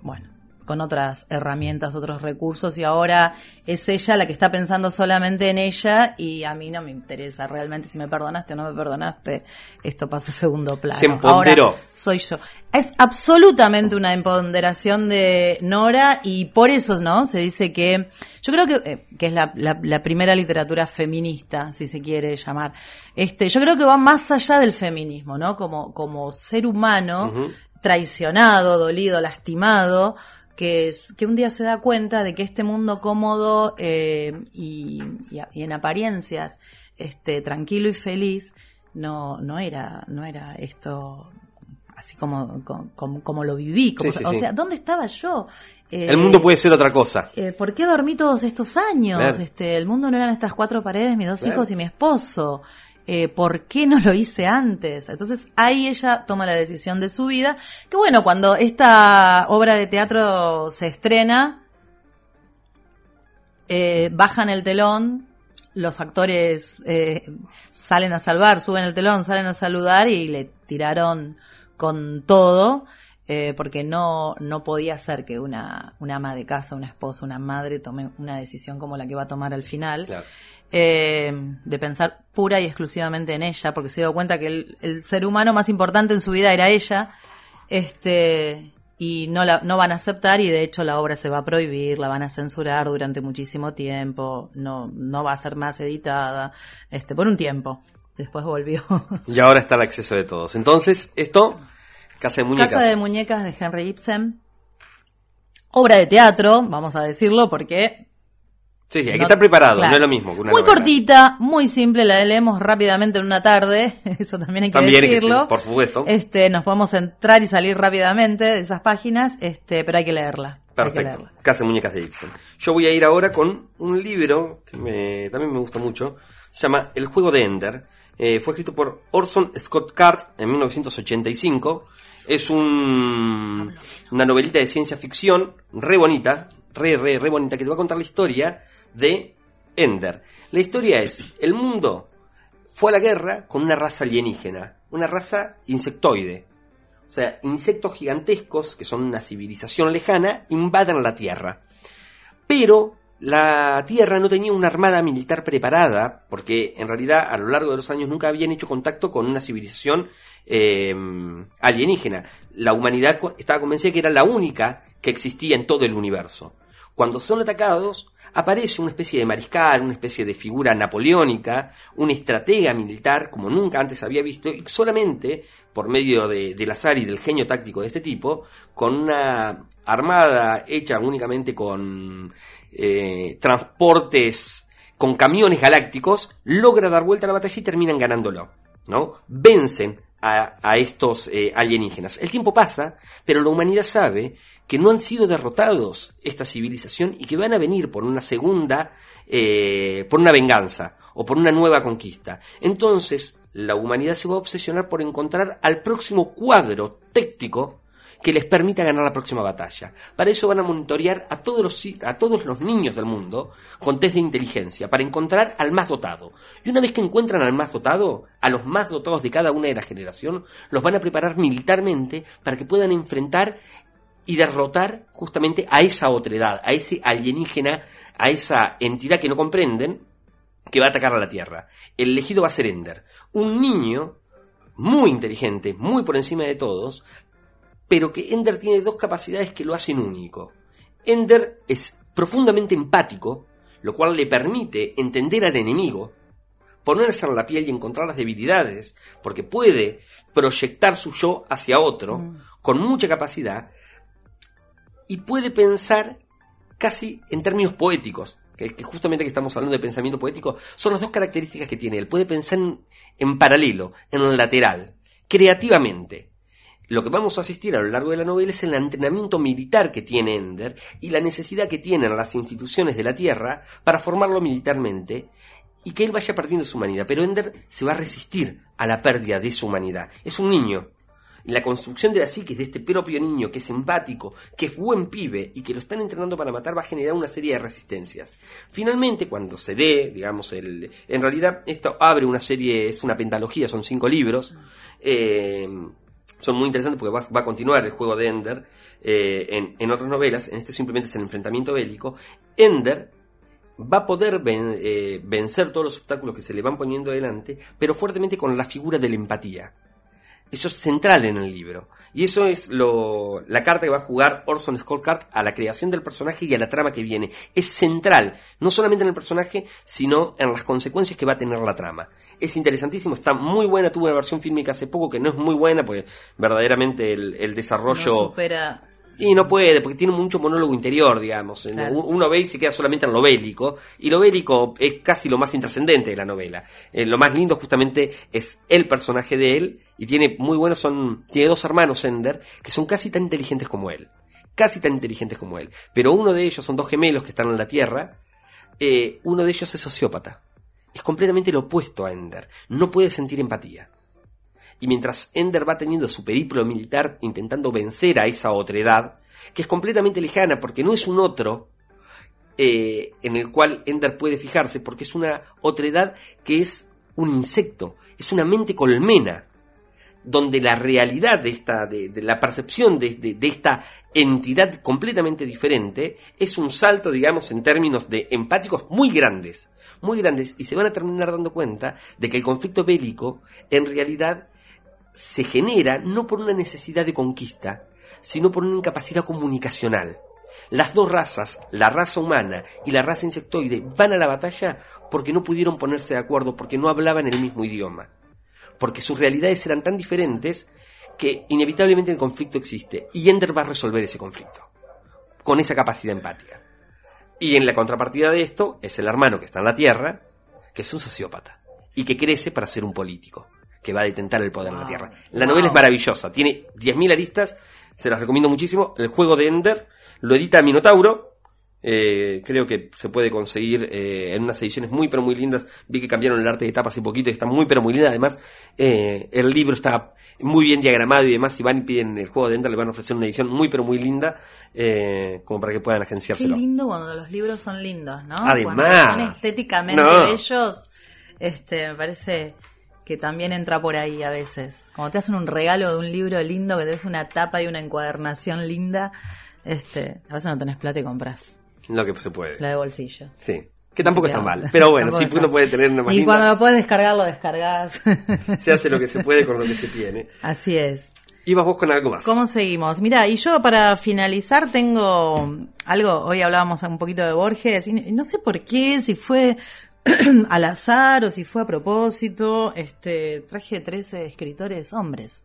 bueno, con otras herramientas, otros recursos y ahora es ella la que está pensando solamente en ella y a mí no me interesa realmente si me perdonaste o no me perdonaste, esto pasa a segundo plano. Se empoderó. Ahora soy yo. Es absolutamente una empoderación de Nora y por eso, ¿no? Se dice que, yo creo que, eh, que es la, la- la primera literatura feminista, si se quiere llamar. Este, yo creo que va más allá del feminismo, ¿no? Como, como ser humano, traicionado, dolido, lastimado, que, un día se da cuenta de que este mundo cómodo eh, y, y a- y en apariencias este, tranquilo y feliz no, no, era, no era esto así como, como, como- como lo viví. Como, Sí, sí, o sí. sea, ¿dónde estaba yo? Eh, El mundo puede ser otra cosa. eh, ¿Por qué dormí todos estos años? Claro. Este, el mundo no eran estas cuatro paredes, mis dos Claro. hijos y mi esposo. Eh, ¿Por qué no lo hice antes? Entonces ahí ella toma la decisión de su vida. Que bueno, cuando esta obra de teatro se estrena, eh, bajan el telón, los actores eh, salen a salvar, suben el telón, salen a saludar y le tiraron con todo, porque no, no podía ser que una, una ama de casa, una esposa, una madre tome una decisión como la que va a tomar al final. Claro. Eh, de pensar pura y exclusivamente en ella, porque se dio cuenta que el, el ser humano más importante en su vida era ella, este, y no la, no van a aceptar y de hecho la obra se va a prohibir, la van a censurar durante muchísimo tiempo, no, no va a ser más editada, este, por un tiempo. Después volvió. Y ahora está al acceso de todos. Entonces, esto, Casa de Muñecas. Casa de Muñecas de Henry Ibsen. Obra de teatro, vamos a decirlo, porque Sí, sí, hay que estar preparado, no es lo mismo que una Muy novela. cortita, muy simple, la leemos rápidamente en una tarde, eso también hay que También hay que decirlo. decir, por supuesto. Este, nos podemos entrar y salir rápidamente de esas páginas, este, pero hay que leerla. que Perfecto. Casa de Muñecas de Ibsen. Yo voy a ir ahora con un libro que me- también me gusta mucho. Se llama El juego de Ender. Eh, fue escrito por Orson Scott Card en 1985. Es un, una novelita de ciencia ficción re bonita, re, re, re bonita, que te va a contar la historia de Ender. La historia es, el mundo fue a la guerra con una raza alienígena, una raza insectoide. O sea, insectos gigantescos, que son una civilización lejana, invaden la Tierra. Pero la Tierra no tenía una armada militar preparada, porque en realidad a lo largo de los años nunca habían hecho contacto con una civilización eh, alienígena. La humanidad estaba convencida que era la única que existía en todo el universo. Cuando son atacados, aparece una especie de mariscal, una especie de figura napoleónica, un estratega militar como nunca antes había visto, y solamente por medio de- del azar y del genio táctico de este tipo, con una armada hecha únicamente con eh, transportes, con camiones galácticos, logra dar vuelta a la batalla y terminan ganándolo. ¿no? Vencen a, a estos eh, alienígenas. El tiempo pasa, pero la humanidad sabe que no han sido derrotados esta civilización y que van a venir por una segunda, eh, por una venganza o por una nueva conquista. Entonces, la humanidad se va a obsesionar por encontrar al próximo cuadro téctico que les permita ganar la próxima batalla. Para eso van a monitorear a todos los, a todos los niños del mundo con test de inteligencia, para encontrar al más dotado. Y una vez que encuentran al más dotado, a los más dotados de cada una de la generación, los van a preparar militarmente para que puedan enfrentar y derrotar justamente a esa otredad, a ese alienígena, a esa entidad que no comprenden, que va a atacar a la Tierra. El elegido va a ser Ender, un niño muy inteligente, muy por encima de todos, pero que Ender tiene dos capacidades que lo hacen único. Ender es profundamente empático, lo cual le permite entender al enemigo, ponerse en la piel y encontrar las debilidades, porque puede proyectar su yo hacia otro con mucha capacidad y puede pensar casi en términos poéticos, que, que justamente que estamos hablando de pensamiento poético, son las dos características que tiene él. Puede pensar en, en paralelo, en lateral, creativamente. Lo que vamos a asistir a lo largo de la novela es el entrenamiento militar que tiene Ender y la necesidad que tienen las instituciones de la Tierra para formarlo militarmente y que él vaya perdiendo su humanidad. Pero Ender se va a resistir a la pérdida de su humanidad. Es un niño. La construcción de la psique de este propio niño que es empático, que es buen pibe y que lo están entrenando para matar va a generar una serie de resistencias. Finalmente, cuando se dé, digamos, el, en realidad esto abre una serie, es una pentalogía, son cinco libros. eh, son muy interesantes porque va, a continuar el juego de Ender eh, en, en otras novelas. En este simplemente es el enfrentamiento bélico. Ender va a poder eh, vencer todos los obstáculos que se le van poniendo delante, pero fuertemente con la figura de la empatía. Eso es central en el libro. Y eso es lo, la carta que va a jugar Orson Scott Card a la creación del personaje y a la trama que viene. Es central, no solamente en el personaje, sino en las consecuencias que va a tener la trama. Es interesantísimo, está muy buena. Tuve una versión fílmica hace poco que no es muy buena, porque verdaderamente el, el desarrollo... Supera. Y no puede, porque tiene mucho monólogo interior, digamos. Claro. Uno ve y se queda solamente en lo bélico, y lo bélico es casi lo más intrascendente de la novela. Eh, lo más lindo justamente es el personaje de él, y tiene muy buenos, son, tiene dos hermanos Ender, que son casi tan inteligentes como él. Casi tan inteligentes como él. Pero uno de ellos son dos gemelos que están en la Tierra, eh, uno de ellos es sociópata. Es completamente lo opuesto a Ender. No puede sentir empatía. Y mientras Ender va teniendo su periplo militar intentando vencer a esa otredad, que es completamente lejana porque no es un otro eh, en el cual Ender puede fijarse, porque es una otredad que es un insecto, es una mente colmena, donde la realidad de esta, de, de la percepción de, de- de esta entidad completamente diferente es un salto, digamos, en términos de empáticos muy grandes, muy grandes, y se van a terminar dando cuenta de que el conflicto bélico en realidad se genera no por una necesidad de conquista, sino por una incapacidad comunicacional. Las dos razas, la raza humana y la raza insectoide, van a la batalla porque no pudieron ponerse de acuerdo, porque no hablaban el mismo idioma, porque sus realidades eran tan diferentes que inevitablemente el conflicto existe y Ender va a resolver ese conflicto con esa capacidad empática. Y en la contrapartida de esto es el hermano que está en la Tierra, que es un sociópata y que crece para ser un político que va a detentar el poder en la Tierra. La novela es maravillosa, tiene 10.000 aristas, se las recomiendo muchísimo. El juego de Ender lo edita Minotauro. eh, creo que se puede conseguir eh, en unas ediciones muy pero muy lindas. Vi que cambiaron el arte de tapa hace poquito y está muy pero muy linda. Además, eh, el libro está muy bien diagramado y demás. Si van y piden el juego de Ender, le van a ofrecer una edición muy pero muy linda, como para que puedan Qué agenciárselo. lindo cuando los libros son lindos, ¿no? Además. Cuando son estéticamente No. bellos, este, me parece que también entra por ahí a veces. Cuando te hacen un regalo de un libro lindo, que te ves una tapa y una encuadernación linda, este, a veces no tenés plata y compras Lo que se puede. la de bolsillo. Sí. Que tampoco está mal. Pero bueno, si está uno puede tener una más Y linda, cuando lo puedes descargar, lo descargas. se hace lo que se puede con lo que se tiene. Así es. Ibas vos con algo más. ¿Cómo seguimos? Mira, y yo para finalizar tengo algo, hoy hablábamos un poquito de Borges, y no sé por qué, si fue al azar o si fue a propósito, este, traje 13 escritores hombres.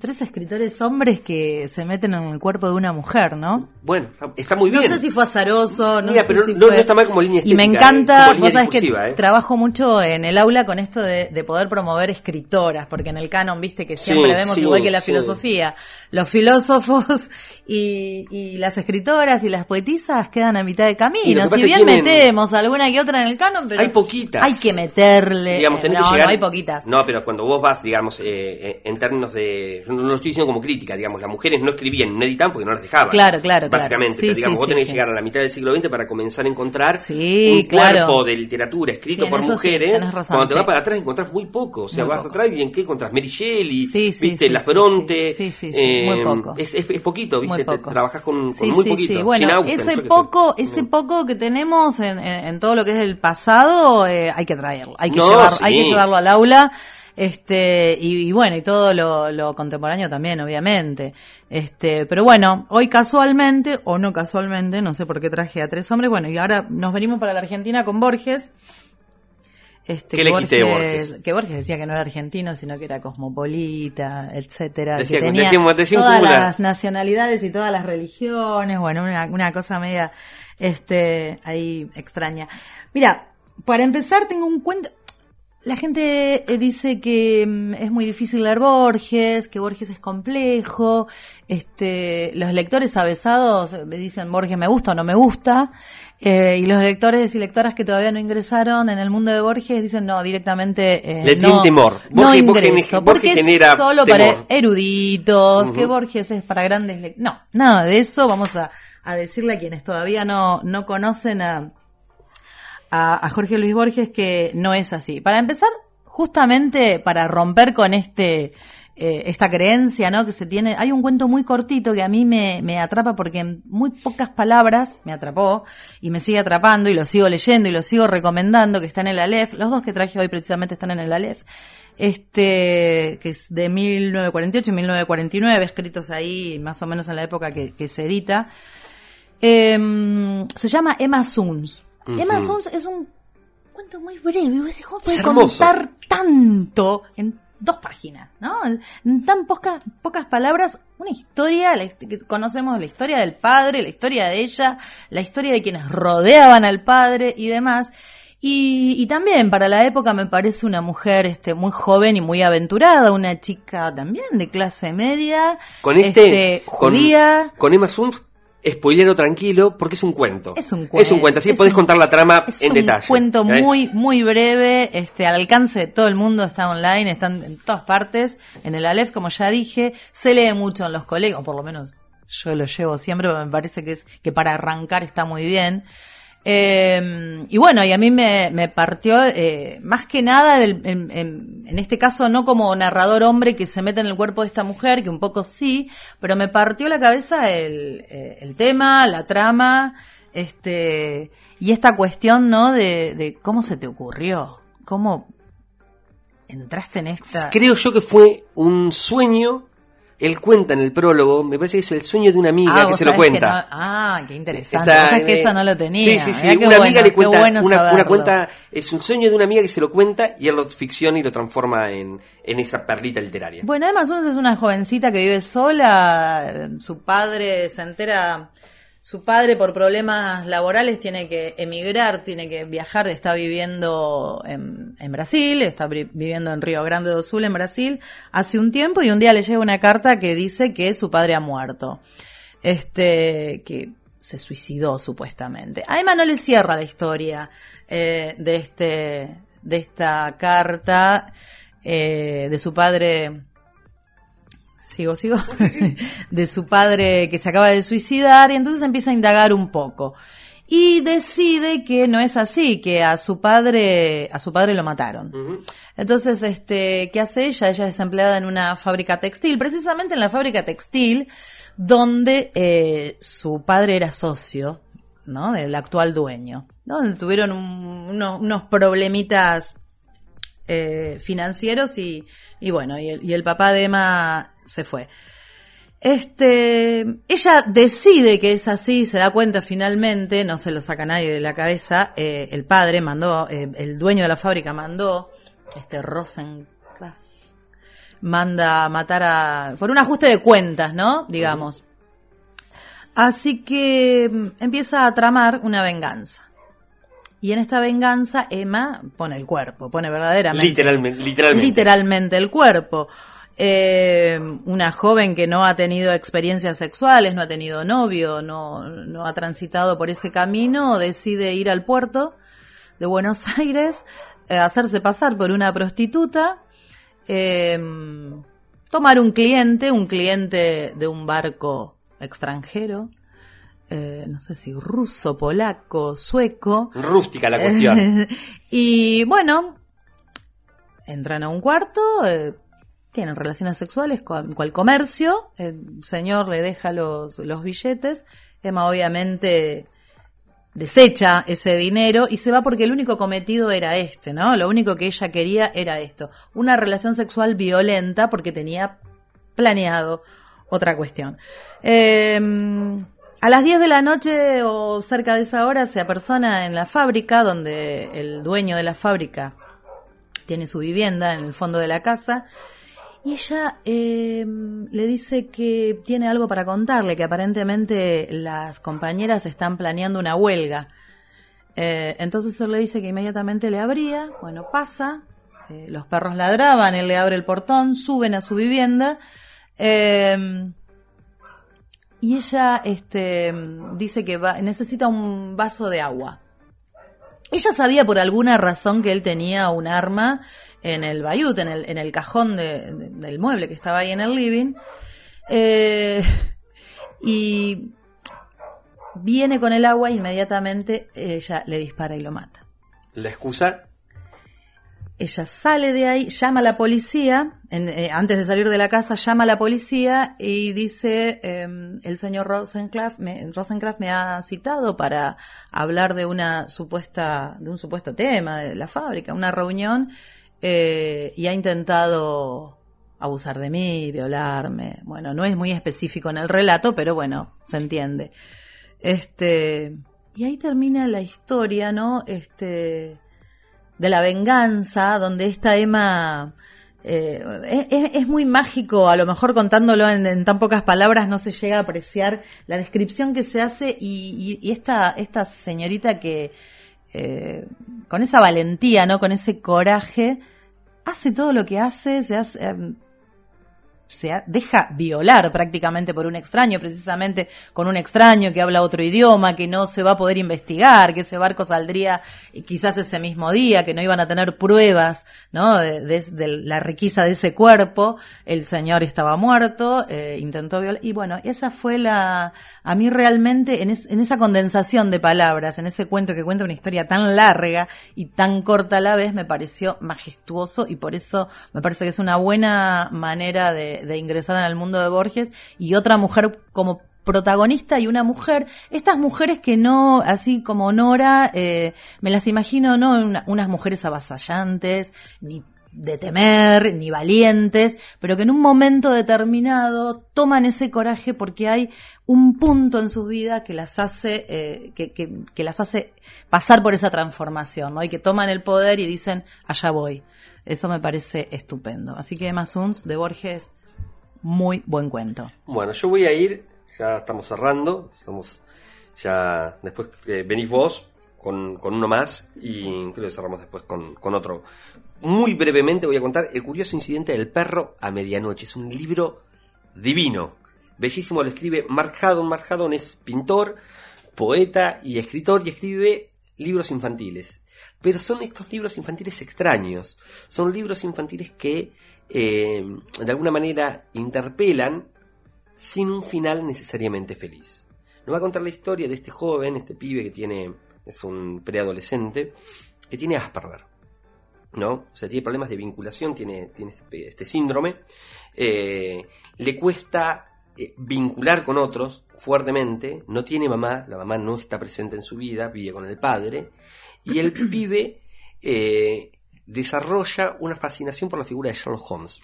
Tres escritores hombres que se meten en el cuerpo de una mujer, ¿no? Bueno, está- está muy bien. No sé si fue azaroso, no Mira, sé pero si no- fue- no está mal como línea Y me estética, ¿eh? encanta, línea vos sabés que ¿eh? trabajo mucho en el aula con esto de, de poder promover escritoras, porque en el canon, viste que siempre Sí, vemos sí, igual que la sí. filosofía, los filósofos y, y las escritoras y las poetisas quedan a mitad de camino. Si bien tienen- metemos alguna que otra en el canon, pero Hay poquitas. hay que meterle. digamos, no, que llegar. no hay poquitas. No, pero cuando vos vas, digamos, eh, eh, en términos de. No lo estoy diciendo como crítica, digamos, las mujeres no escribían, no editaban porque no las dejaban. Claro, claro, claro. Básicamente, Sí, pero digamos, sí, vos sí, tenés sí. que llegar a la mitad del siglo XX para comenzar a encontrar Sí, un claro. cuerpo de literatura escrito Sí, por sí, mujeres. razón, cuando te sí. vas para atrás encontrás muy poco. O sea, Muy vas poco. atrás y en qué encontrás Mary Shelley, Sí, sí, viste, sí, La sí, Fronte. sí, sí, sí, sí, muy poco. Es, es, es poquito, viste, te- trabajás con, con Sí, muy sí, poquito. sí. Bueno, ese poco, ese poco que tenemos en, en- en todo lo que es el pasado, eh, hay que traerlo, hay que No, llevarlo, sí. hay que llevarlo al aula. Este, y, y bueno, y todo lo, lo contemporáneo también, obviamente. Este, pero bueno, hoy casualmente, o no casualmente, no sé por qué traje a tres hombres, bueno, y ahora nos venimos para la Argentina con Borges. Este, ¿Qué que de Borges? Que Borges decía que no era argentino, sino que era cosmopolita, etcétera. Decía- que tenía todas las nacionalidades y todas las religiones, bueno, una, una cosa media, este, ahí extraña. Mira, para empezar tengo un cuento, la gente eh, dice que mm, es muy difícil leer Borges, que Borges es complejo, este, los lectores avesados me dicen Borges me gusta o no me gusta, eh, y los lectores y lectoras que todavía no ingresaron en el mundo de Borges dicen no, directamente eh, Le no, tienen temor. no Borges- Borges- ingreso, Borges porque genera es solo temor. para eruditos, que Borges es para grandes lec- No, nada de eso. Vamos a, a decirle a quienes todavía no, no conocen a, a, a Jorge Luis Borges que no es así. Para empezar, justamente para romper con este eh, esta creencia ¿no? que se tiene, hay un cuento muy cortito que a mí me, me atrapa porque en muy pocas palabras me atrapó y me sigue atrapando y lo sigo leyendo y lo sigo recomendando que está en el Aleph. Los dos que traje hoy precisamente están en el Aleph este que es de 1948 y 1949, escritos ahí más o menos en la época que, que se edita. Em, se llama Emma Suns. Emma Suns es un cuento muy breve. vos decís, ¿Cómo puede contar tanto en dos páginas? ¿no? En tan poca- pocas palabras, una historia, la conocemos la historia del padre, la historia de ella, la historia de quienes rodeaban al padre y demás. Y, y también para la época me parece una mujer este, muy joven y muy aventurada, una chica también de clase media, Con este, con, judía. con Emma Suns, spoilero tranquilo, porque es un cuento. Es un cuento. Es un cuento, así es podés un- contar la trama es en un detalle. cuento ¿eh? muy, muy breve, este, al alcance de todo el mundo, está online, están en todas partes, en el Aleph, como ya dije, se lee mucho en los colegios, o por lo menos yo lo llevo siempre, porque me parece que es, que para arrancar está muy bien. Eh, y bueno, y a mí me, partió eh, más que nada, en, este caso no como narrador hombre que se mete en el cuerpo de esta mujer, que un poco sí, pero me partió la cabeza el, eh, tema, la trama, este y esta cuestión, ¿no? De, de cómo se te ocurrió, cómo entraste en esta... Creo yo que fue un sueño. Él cuenta en el prólogo, me parece que es el sueño de una amiga Ah, que se lo que cuenta. no- ah, qué interesante. Está, sabés que eh, eso no lo tenía. Sí, sí, sí. Una amiga le cuenta, bueno una, una cuenta, es un sueño de una amiga que se lo cuenta y él lo ficciona y lo transforma en, en esa perlita literaria. Bueno, además Suns es una jovencita que vive sola, su padre se entera, su padre por problemas laborales tiene que emigrar, tiene que viajar, está viviendo en, en Brasil, está viviendo en Río Grande do Sul, en Brasil, hace un tiempo y un día le llega una carta que dice que su padre ha muerto. Este, que se suicidó supuestamente. A Emma no le cierra la historia eh, de este, de esta carta eh, de su padre sigo, sigo, de su padre que se acaba de suicidar y entonces empieza a indagar un poco. Y decide que no es así, que a su padre, a su padre lo mataron. Entonces, este, ¿qué hace ella? Ella es empleada en una fábrica textil, precisamente en la fábrica textil donde eh, su padre era socio, ¿no? Del actual dueño, Donde tuvieron unos problemitas eh, financieros y, y bueno, y el, y el, papá de Emma se fue. Este, ella decide que es así, se da cuenta finalmente, no se lo saca nadie de la cabeza, eh, el padre mandó, eh, el dueño de la fábrica mandó, este Rosencraft, manda matar a, por un ajuste de cuentas, ¿no? Digamos. Así que mm, empieza a tramar una venganza. Y en esta venganza Emma pone el cuerpo, pone verdaderamente. Literalmente. Literalmente, literalmente el cuerpo. Eh, una joven que no ha tenido experiencias sexuales, no ha tenido novio, no, no ha transitado por ese camino, decide ir al puerto de Buenos Aires, eh, hacerse pasar por una prostituta, eh, tomar un cliente, un cliente de un barco extranjero, eh, no sé si ruso, polaco, sueco. Rústica la cuestión. y bueno, entran a un cuarto, eh, tienen relaciones sexuales con, el comercio, el señor le deja los, los billetes, Emma obviamente desecha ese dinero y se va porque el único cometido era este, ¿no? Lo único que ella quería era esto, una relación sexual violenta porque tenía planeado otra cuestión. Eh, a las 10 de la noche o cerca de esa hora se apersona en la fábrica donde el dueño de la fábrica tiene su vivienda en el fondo de la casa y ella eh, le dice que tiene algo para contarle, que aparentemente las compañeras están planeando una huelga. Eh, entonces él le dice que inmediatamente le abría, bueno, pasa, eh, los perros ladraban, él le abre el portón, suben a su vivienda. Eh, y ella este, dice que va, necesita un vaso de agua. Ella sabía por alguna razón que él tenía un arma en el bayut, en el, en el cajón del mueble que estaba ahí en el living. Eh, y viene con el agua e inmediatamente ella le dispara y lo mata. ¿La excusa? Ella sale de ahí, llama a la policía, eh, antes de salir de la casa, llama a la policía y dice, em, el señor Rosencraft me, Rosencraft me ha citado para hablar de una supuesta, de un supuesto tema de la fábrica, una reunión, eh, y ha intentado abusar de mí, violarme. Bueno, no es muy específico en el relato, pero bueno, se entiende. Este, y ahí termina la historia, ¿no? Este, de la venganza, donde esta Emma eh, es, muy mágico, a lo mejor contándolo en, tan pocas palabras no se llega a apreciar la descripción que se hace y, esta, esta señorita que eh, con esa valentía, ¿no? Con ese coraje, hace todo lo que hace, se hace, em, se deja violar prácticamente por un extraño, precisamente con un extraño que habla otro idioma, que no se va a poder investigar, que ese barco saldría quizás ese mismo día, que no iban a tener pruebas, ¿no? De, la riqueza de ese cuerpo, el señor estaba muerto, eh, intentó violar, y bueno, esa fue la, a mí realmente en, en esa condensación de palabras, en ese cuento que cuenta una historia tan larga y tan corta a la vez, me pareció majestuoso y por eso me parece que es una buena manera de de, ingresar en el mundo de Borges y otra mujer como protagonista y una mujer, estas mujeres que no, así como Nora, eh, me las imagino, no unas mujeres avasallantes, ni de temer, ni valientes, pero que en un momento determinado toman ese coraje porque hay un punto en su vida que las hace, eh, que, que, las hace pasar por esa transformación, ¿no? Y que toman el poder y dicen, allá voy. Eso me parece estupendo. Así que Emma Suns de Borges muy buen cuento. Bueno, yo voy a ir, ya estamos cerrando, estamos Ya después eh, venís vos con, con uno más y creo que cerramos después con, con otro. Muy brevemente voy a contar El curioso incidente del perro a medianoche. Es un libro divino. Bellísimo, lo escribe Mark Haddon. Mark Haddon es pintor, poeta y escritor y escribe libros infantiles. Pero son estos libros infantiles extraños. Son libros infantiles que eh, de alguna manera interpelan sin un final necesariamente feliz. Nos va a contar la historia de este joven, este pibe que tiene, es un preadolescente, que tiene Asperger. ¿No? O sea, tiene problemas de vinculación, tiene, tiene este, este síndrome. Eh, le cuesta eh, vincular con otros fuertemente, no tiene mamá, la mamá no está presente en su vida, vive con el padre, y el pibe eh, desarrolla una fascinación por la figura de Sherlock Holmes,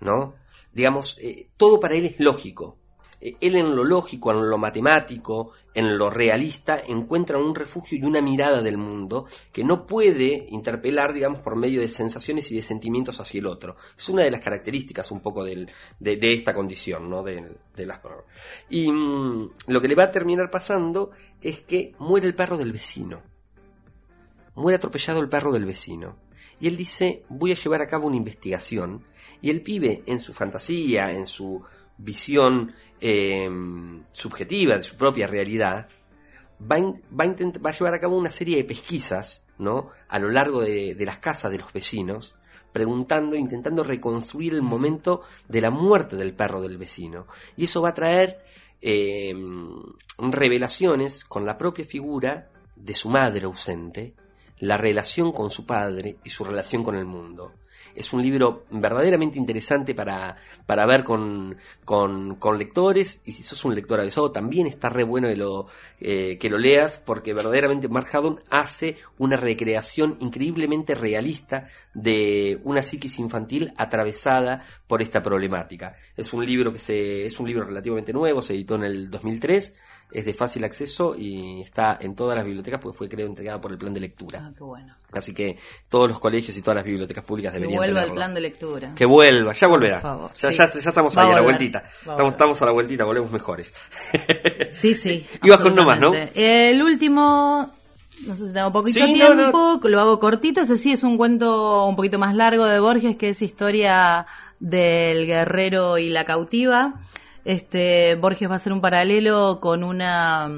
¿no? Digamos, eh, todo para él es lógico. Eh, él en lo lógico, en lo matemático, en lo realista, encuentra un refugio y una mirada del mundo que no puede interpelar, digamos, por medio de sensaciones y de sentimientos hacia el otro. Es una de las características un poco de, esta condición, ¿no? De, las Y mmm, lo que le va a terminar pasando es que muere el perro del vecino. Muere atropellado el perro del vecino. Y él dice, voy a llevar a cabo una investigación. Y el pibe, en su fantasía, en su visión eh, subjetiva de su propia realidad, va, va, a va, llevar a cabo una serie de pesquisas, ¿no? A lo largo de, de las casas de los vecinos, preguntando, intentando reconstruir el momento de la muerte del perro del vecino. Y eso va a traer eh, revelaciones con la propia figura de su madre ausente, la relación con su padre y su relación con el mundo. Es un libro verdaderamente interesante para, para ver con, con, lectores y si sos un lector avisado también está re bueno de lo, eh, que lo leas porque verdaderamente Mark Haddon hace una recreación increíblemente realista de una psiquis infantil atravesada por esta problemática. Es un libro que se, es un libro relativamente nuevo, se editó en el 2003 es de fácil acceso y está en todas las bibliotecas porque fue creo entregada por el plan de lectura. Ah, qué bueno. Así que todos los colegios y todas las bibliotecas públicas que deberían vuelva tenerlo. el plan de lectura. Que vuelva, ya volverá. favor, ya, sí. ya, ya, estamos Va ahí a la vueltita. Estamos, a la vueltita, volvemos mejores. Sí, sí. Ibas con uno más, ¿no? El último, no sé si tengo poquito Sí, no, tiempo, lo hago cortito. Ese sí es un cuento un poquito más largo de Borges, que es historia del guerrero y la cautiva. Este, Borges va a hacer un paralelo con una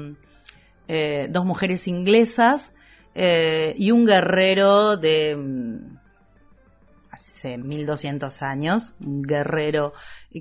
eh, dos mujeres inglesas eh, y un guerrero de mm, hace 1200 años, un guerrero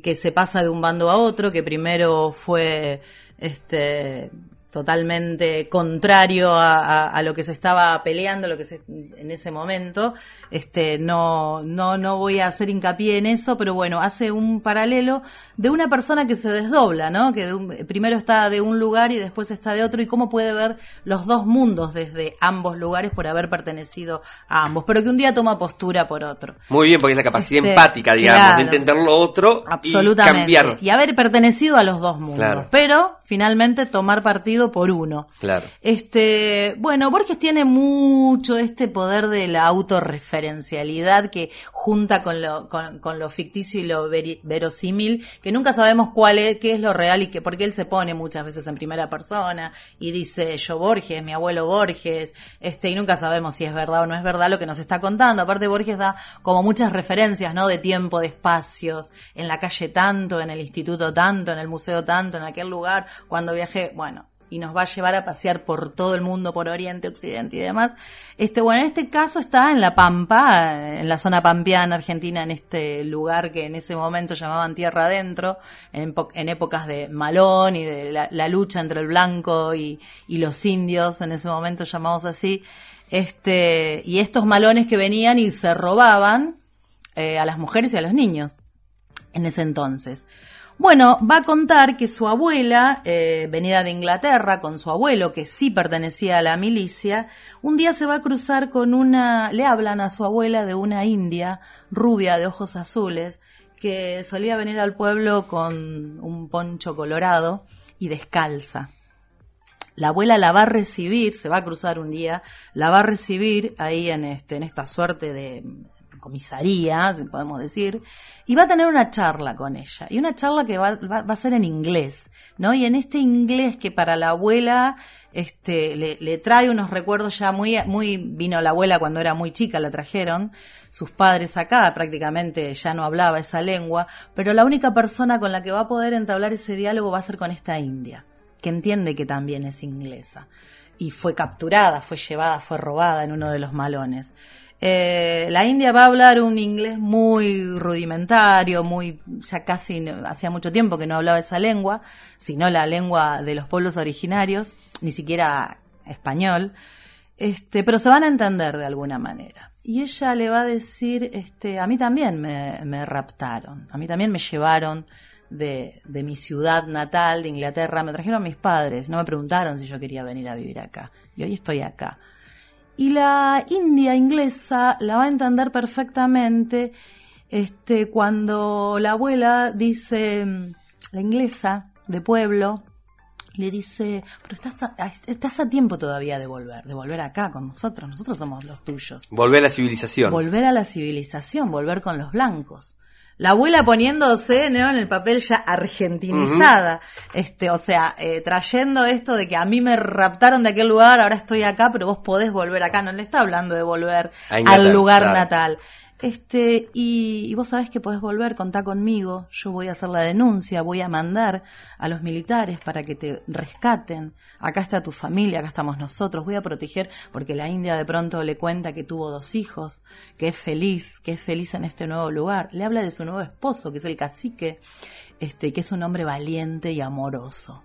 que se pasa de un bando a otro, que primero fue este totalmente contrario a, a, a, lo que se estaba peleando, lo que se, en ese momento. Este, no, no, no voy a hacer hincapié en eso, pero bueno, hace un paralelo de una persona que se desdobla, ¿no? Que un, primero está de un lugar y después está de otro y cómo puede ver los dos mundos desde ambos lugares por haber pertenecido a ambos, pero que un día toma postura por otro. Muy bien, porque es la capacidad este, empática, digamos, claro, de entender lo otro absolutamente, y cambiar. Y haber pertenecido a los dos mundos, Claro. pero finalmente tomar partido por uno. Claro. Este, bueno, Borges tiene mucho este poder de la autorreferencialidad que junta con lo, con, con lo ficticio y lo veri- verosímil, que nunca sabemos cuál es, qué es lo real y que, porque él se pone muchas veces en primera persona y dice yo Borges, mi abuelo Borges, este, y nunca sabemos si es verdad o no es verdad lo que nos está contando. Aparte Borges da como muchas referencias, ¿no? De tiempo, de espacios, en la calle tanto, en el instituto tanto, en el museo tanto, en aquel lugar, cuando viajé, bueno, y nos va a llevar a pasear por todo el mundo, por Oriente, Occidente y demás. Este, bueno, en este caso está en La Pampa, en la zona pampeana argentina, en este lugar que en ese momento llamaban Tierra Adentro, en, en épocas de Malón y de la, lucha entre el blanco y, y, los indios, en ese momento llamados así. Este, y estos malones que venían y se robaban eh, a las mujeres y a los niños en ese entonces. Bueno, va a contar que su abuela, eh, venida de Inglaterra con su abuelo, que sí pertenecía a la milicia, un día se va a cruzar con una, le hablan a su abuela de una india rubia de ojos azules, que solía venir al pueblo con un poncho colorado y descalza. La abuela la va a recibir, se va a cruzar un día, la va a recibir ahí en este, en esta suerte de comisaría, podemos decir, y va a tener una charla con ella. Y una charla que va a ser en inglés, ¿no? Y en este inglés que para la abuela este, le, le, trae unos recuerdos ya muy, muy, vino la abuela cuando era muy chica, la trajeron, sus padres acá prácticamente ya no hablaba esa lengua, pero la única persona con la que va a poder entablar ese diálogo va a ser con esta india, que entiende que también es inglesa. Y fue capturada, fue llevada, fue robada en uno de los malones. Eh, la India va a hablar un inglés muy rudimentario, muy, ya casi hacía mucho tiempo que no hablaba esa lengua, sino la lengua de los pueblos originarios, ni siquiera español, este, pero se van a entender de alguna manera. Y ella le va a decir, este, a mí también me, me raptaron, a mí también me llevaron de, de, mi ciudad natal, de Inglaterra, me trajeron mis padres, no me preguntaron si yo quería venir a vivir acá, y hoy estoy acá. Y la India inglesa la va a entender perfectamente este, cuando la abuela dice, la inglesa de pueblo, le dice, pero estás a, estás a tiempo todavía de volver, de volver acá con nosotros, nosotros somos los tuyos. Volver a la civilización. Volver a la civilización, volver con los blancos. La abuela poniéndose ¿no? en el papel ya argentinizada, uh -huh. este, o sea, eh, trayendo esto de que a mí me raptaron de aquel lugar, ahora estoy acá, pero vos podés volver acá. No le está hablando de volver al lugar claro. natal. Este, y, y, vos sabés que podés volver, contá conmigo, yo voy a hacer la denuncia, voy a mandar a los militares para que te rescaten, acá está tu familia, acá estamos nosotros, voy a proteger, porque la India de pronto le cuenta que tuvo dos hijos, que es feliz, que es feliz en este nuevo lugar, le habla de su nuevo esposo, que es el cacique, este, que es un hombre valiente y amoroso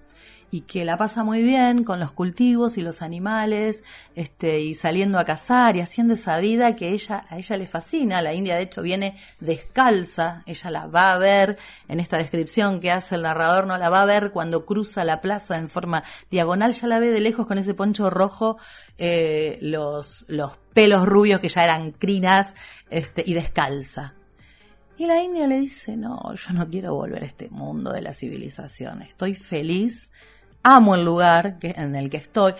y que la pasa muy bien con los cultivos y los animales, este, y saliendo a cazar y haciendo esa vida que ella, a ella le fascina. La India, de hecho, viene descalza, ella la va a ver en esta descripción que hace el narrador, no la va a ver cuando cruza la plaza en forma diagonal, ya la ve de lejos con ese poncho rojo, eh, los, los pelos rubios que ya eran crinas, este, y descalza. Y la India le dice, no, yo no quiero volver a este mundo de la civilización, estoy feliz amo el lugar que, en el que estoy.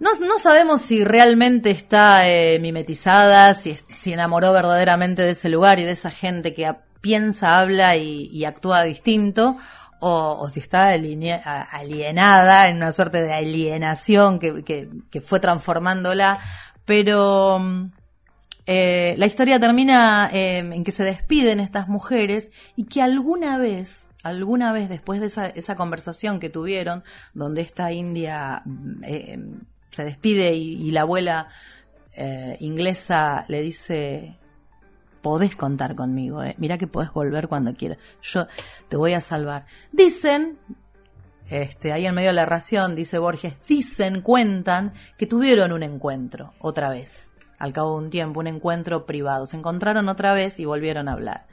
No, no sabemos si realmente está eh, mimetizada, si, si enamoró verdaderamente de ese lugar y de esa gente que piensa, habla y, actúa distinto, o, si está alienada en una suerte de alienación que, que, que fue transformándola. Pero eh, la historia termina eh, en que se despiden estas mujeres y que alguna vez alguna vez después de esa, esa conversación que tuvieron, donde esta india eh, se despide y, y la abuela eh, inglesa le dice, podés contar conmigo, eh. mira que podés volver cuando quieras, yo te voy a salvar. Dicen, este, ahí en medio de la ración, dice Borges, dicen, cuentan que tuvieron un encuentro otra vez, al cabo de un tiempo, un encuentro privado, se encontraron otra vez y volvieron a hablar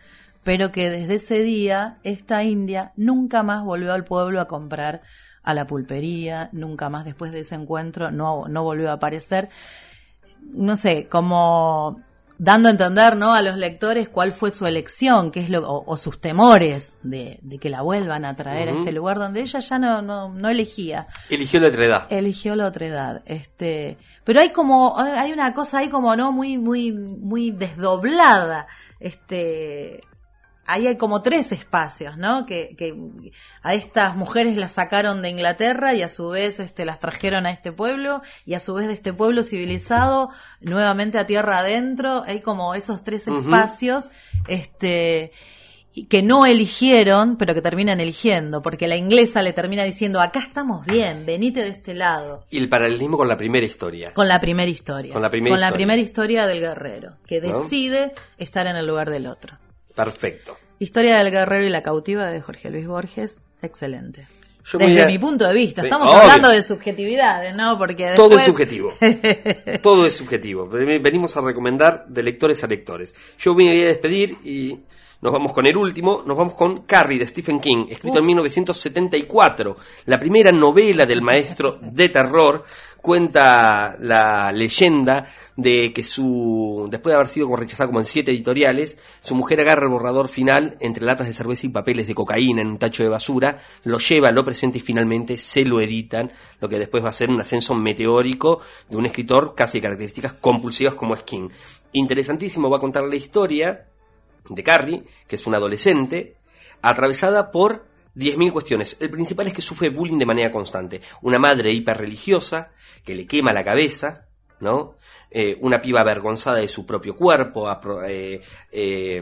pero que desde ese día esta india nunca más volvió al pueblo a comprar a la pulpería, nunca más después de ese encuentro no, no volvió a aparecer. No sé, como dando a entender ¿no? a los lectores cuál fue su elección, qué es lo, o, o sus temores de, de, que la vuelvan a traer uh -huh. a este lugar donde ella ya no, no, no elegía. Eligió la otra edad. Eligió la otra edad. Este, pero hay como, hay una cosa ahí como no muy, muy, muy desdoblada. Este, ahí hay como tres espacios, ¿no? Que, que, a estas mujeres las sacaron de Inglaterra y a su vez este, las trajeron a este pueblo y a su vez de este pueblo civilizado nuevamente a tierra adentro. Hay como esos tres uh -huh. espacios, este, que no eligieron, pero que terminan eligiendo, porque la inglesa le termina diciendo, acá estamos bien, venite de este lado. Y el paralelismo con la primera historia. Con la primera historia. Con la primera, con historia. la primera historia del guerrero, que decide ¿No? estar en el lugar del otro. Perfecto. Historia del guerrero y la cautiva de Jorge Luis Borges, excelente. Yo Desde a... mi punto de vista, estamos Obvio. hablando de subjetividades, ¿no? Porque después... Todo es subjetivo. Todo es subjetivo. Venimos a recomendar de lectores a lectores. Yo me voy a despedir y nos vamos con el último, nos vamos con Carrie de Stephen King, escrito Uf. en 1974, la primera novela del maestro de terror, cuenta la leyenda de que su después de haber sido rechazada como en siete editoriales, su mujer agarra el borrador final entre latas de cerveza y papeles de cocaína en un tacho de basura, lo lleva, lo presenta y finalmente se lo editan, lo que después va a ser un ascenso meteórico de un escritor casi de características compulsivas como es King. Interesantísimo, va a contar la historia de Carrie, que es una adolescente, atravesada por 10.000 cuestiones. El principal es que sufre bullying de manera constante. Una madre hiperreligiosa que le quema la cabeza, ¿no? Eh, una piba avergonzada de su propio cuerpo, eh, eh,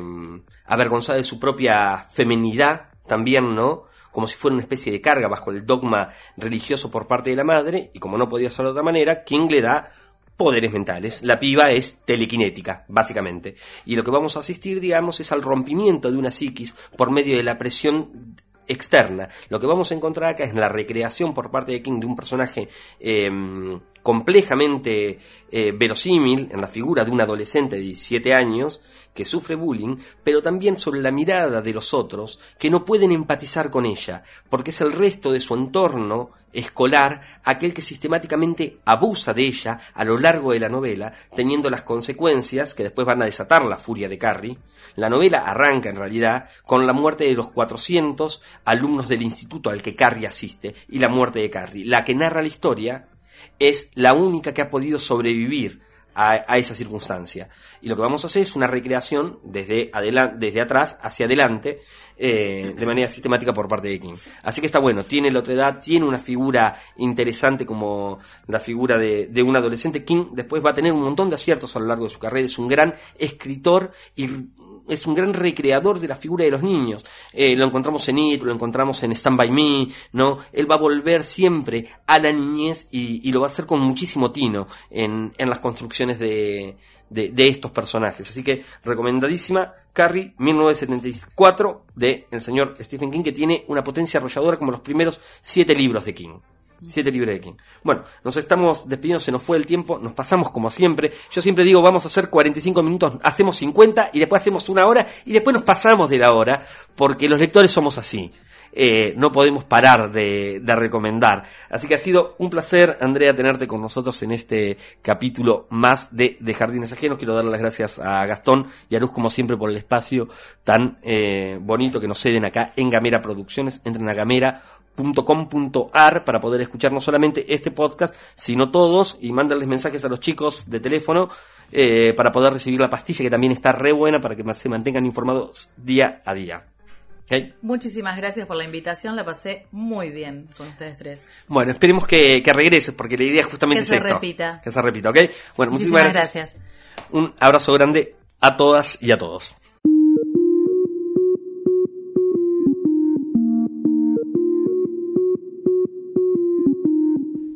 avergonzada de su propia feminidad también, ¿no? Como si fuera una especie de carga bajo el dogma religioso por parte de la madre, y como no podía ser de otra manera, King le da poderes mentales. La piba es telequinética, básicamente. Y lo que vamos a asistir, digamos, es al rompimiento de una psiquis por medio de la presión externa. Lo que vamos a encontrar acá es la recreación por parte de King de un personaje em, complejamente eh, verosímil en la figura de un adolescente de 17 años que sufre bullying, pero también sobre la mirada de los otros que no pueden empatizar con ella, porque es el resto de su entorno escolar aquel que sistemáticamente abusa de ella a lo largo de la novela, teniendo las consecuencias que después van a desatar la furia de Carrie. La novela arranca en realidad con la muerte de los 400 alumnos del instituto al que Carrie asiste y la muerte de Carrie. La que narra la historia es la única que ha podido sobrevivir a, esa circunstancia. Y lo que vamos a hacer es una recreación desde, desde atrás hacia adelante eh, de manera sistemática por parte de King. Así que está bueno, tiene la otra edad, tiene una figura interesante como la figura de, de un adolescente. King después va a tener un montón de aciertos a lo largo de su carrera, es un gran escritor y es un gran recreador de la figura de los niños. Eh, lo encontramos en It, lo encontramos en Stand By Me, ¿no? Él va a volver siempre a la niñez y, lo va a hacer con muchísimo tino en, en las construcciones de, de, de, estos personajes. Así que recomendadísima Carrie 1974 de el señor Stephen King que tiene una potencia arrolladora como los primeros siete libros de King. Siete libros de King. Bueno, nos estamos despidiendo, se nos fue el tiempo, nos pasamos como siempre. Yo siempre digo, vamos a hacer 45 minutos, hacemos 50 y después hacemos una hora y después nos pasamos de la hora, porque los lectores somos así. Eh, no podemos parar de, recomendar. Así que ha sido un placer, Andrea, tenerte con nosotros en este capítulo más de, de Jardines Ajenos. Quiero darle las gracias a Gastón y a Luz, como siempre, por el espacio tan eh, bonito que nos ceden acá en Gamera Producciones. Entren a Gamera .com.ar para poder escuchar no solamente este podcast, sino todos y mandarles mensajes a los chicos de teléfono eh, para poder recibir la pastilla que también está re buena para que se mantengan informados día a día. Muchísimas gracias por la invitación, la pasé muy bien con ustedes tres. Bueno, esperemos que, que regreses porque la idea es justamente que se repita. Que se repita, ¿ok? Bueno, muchísimas, gracias. Un abrazo grande a todas y a todos.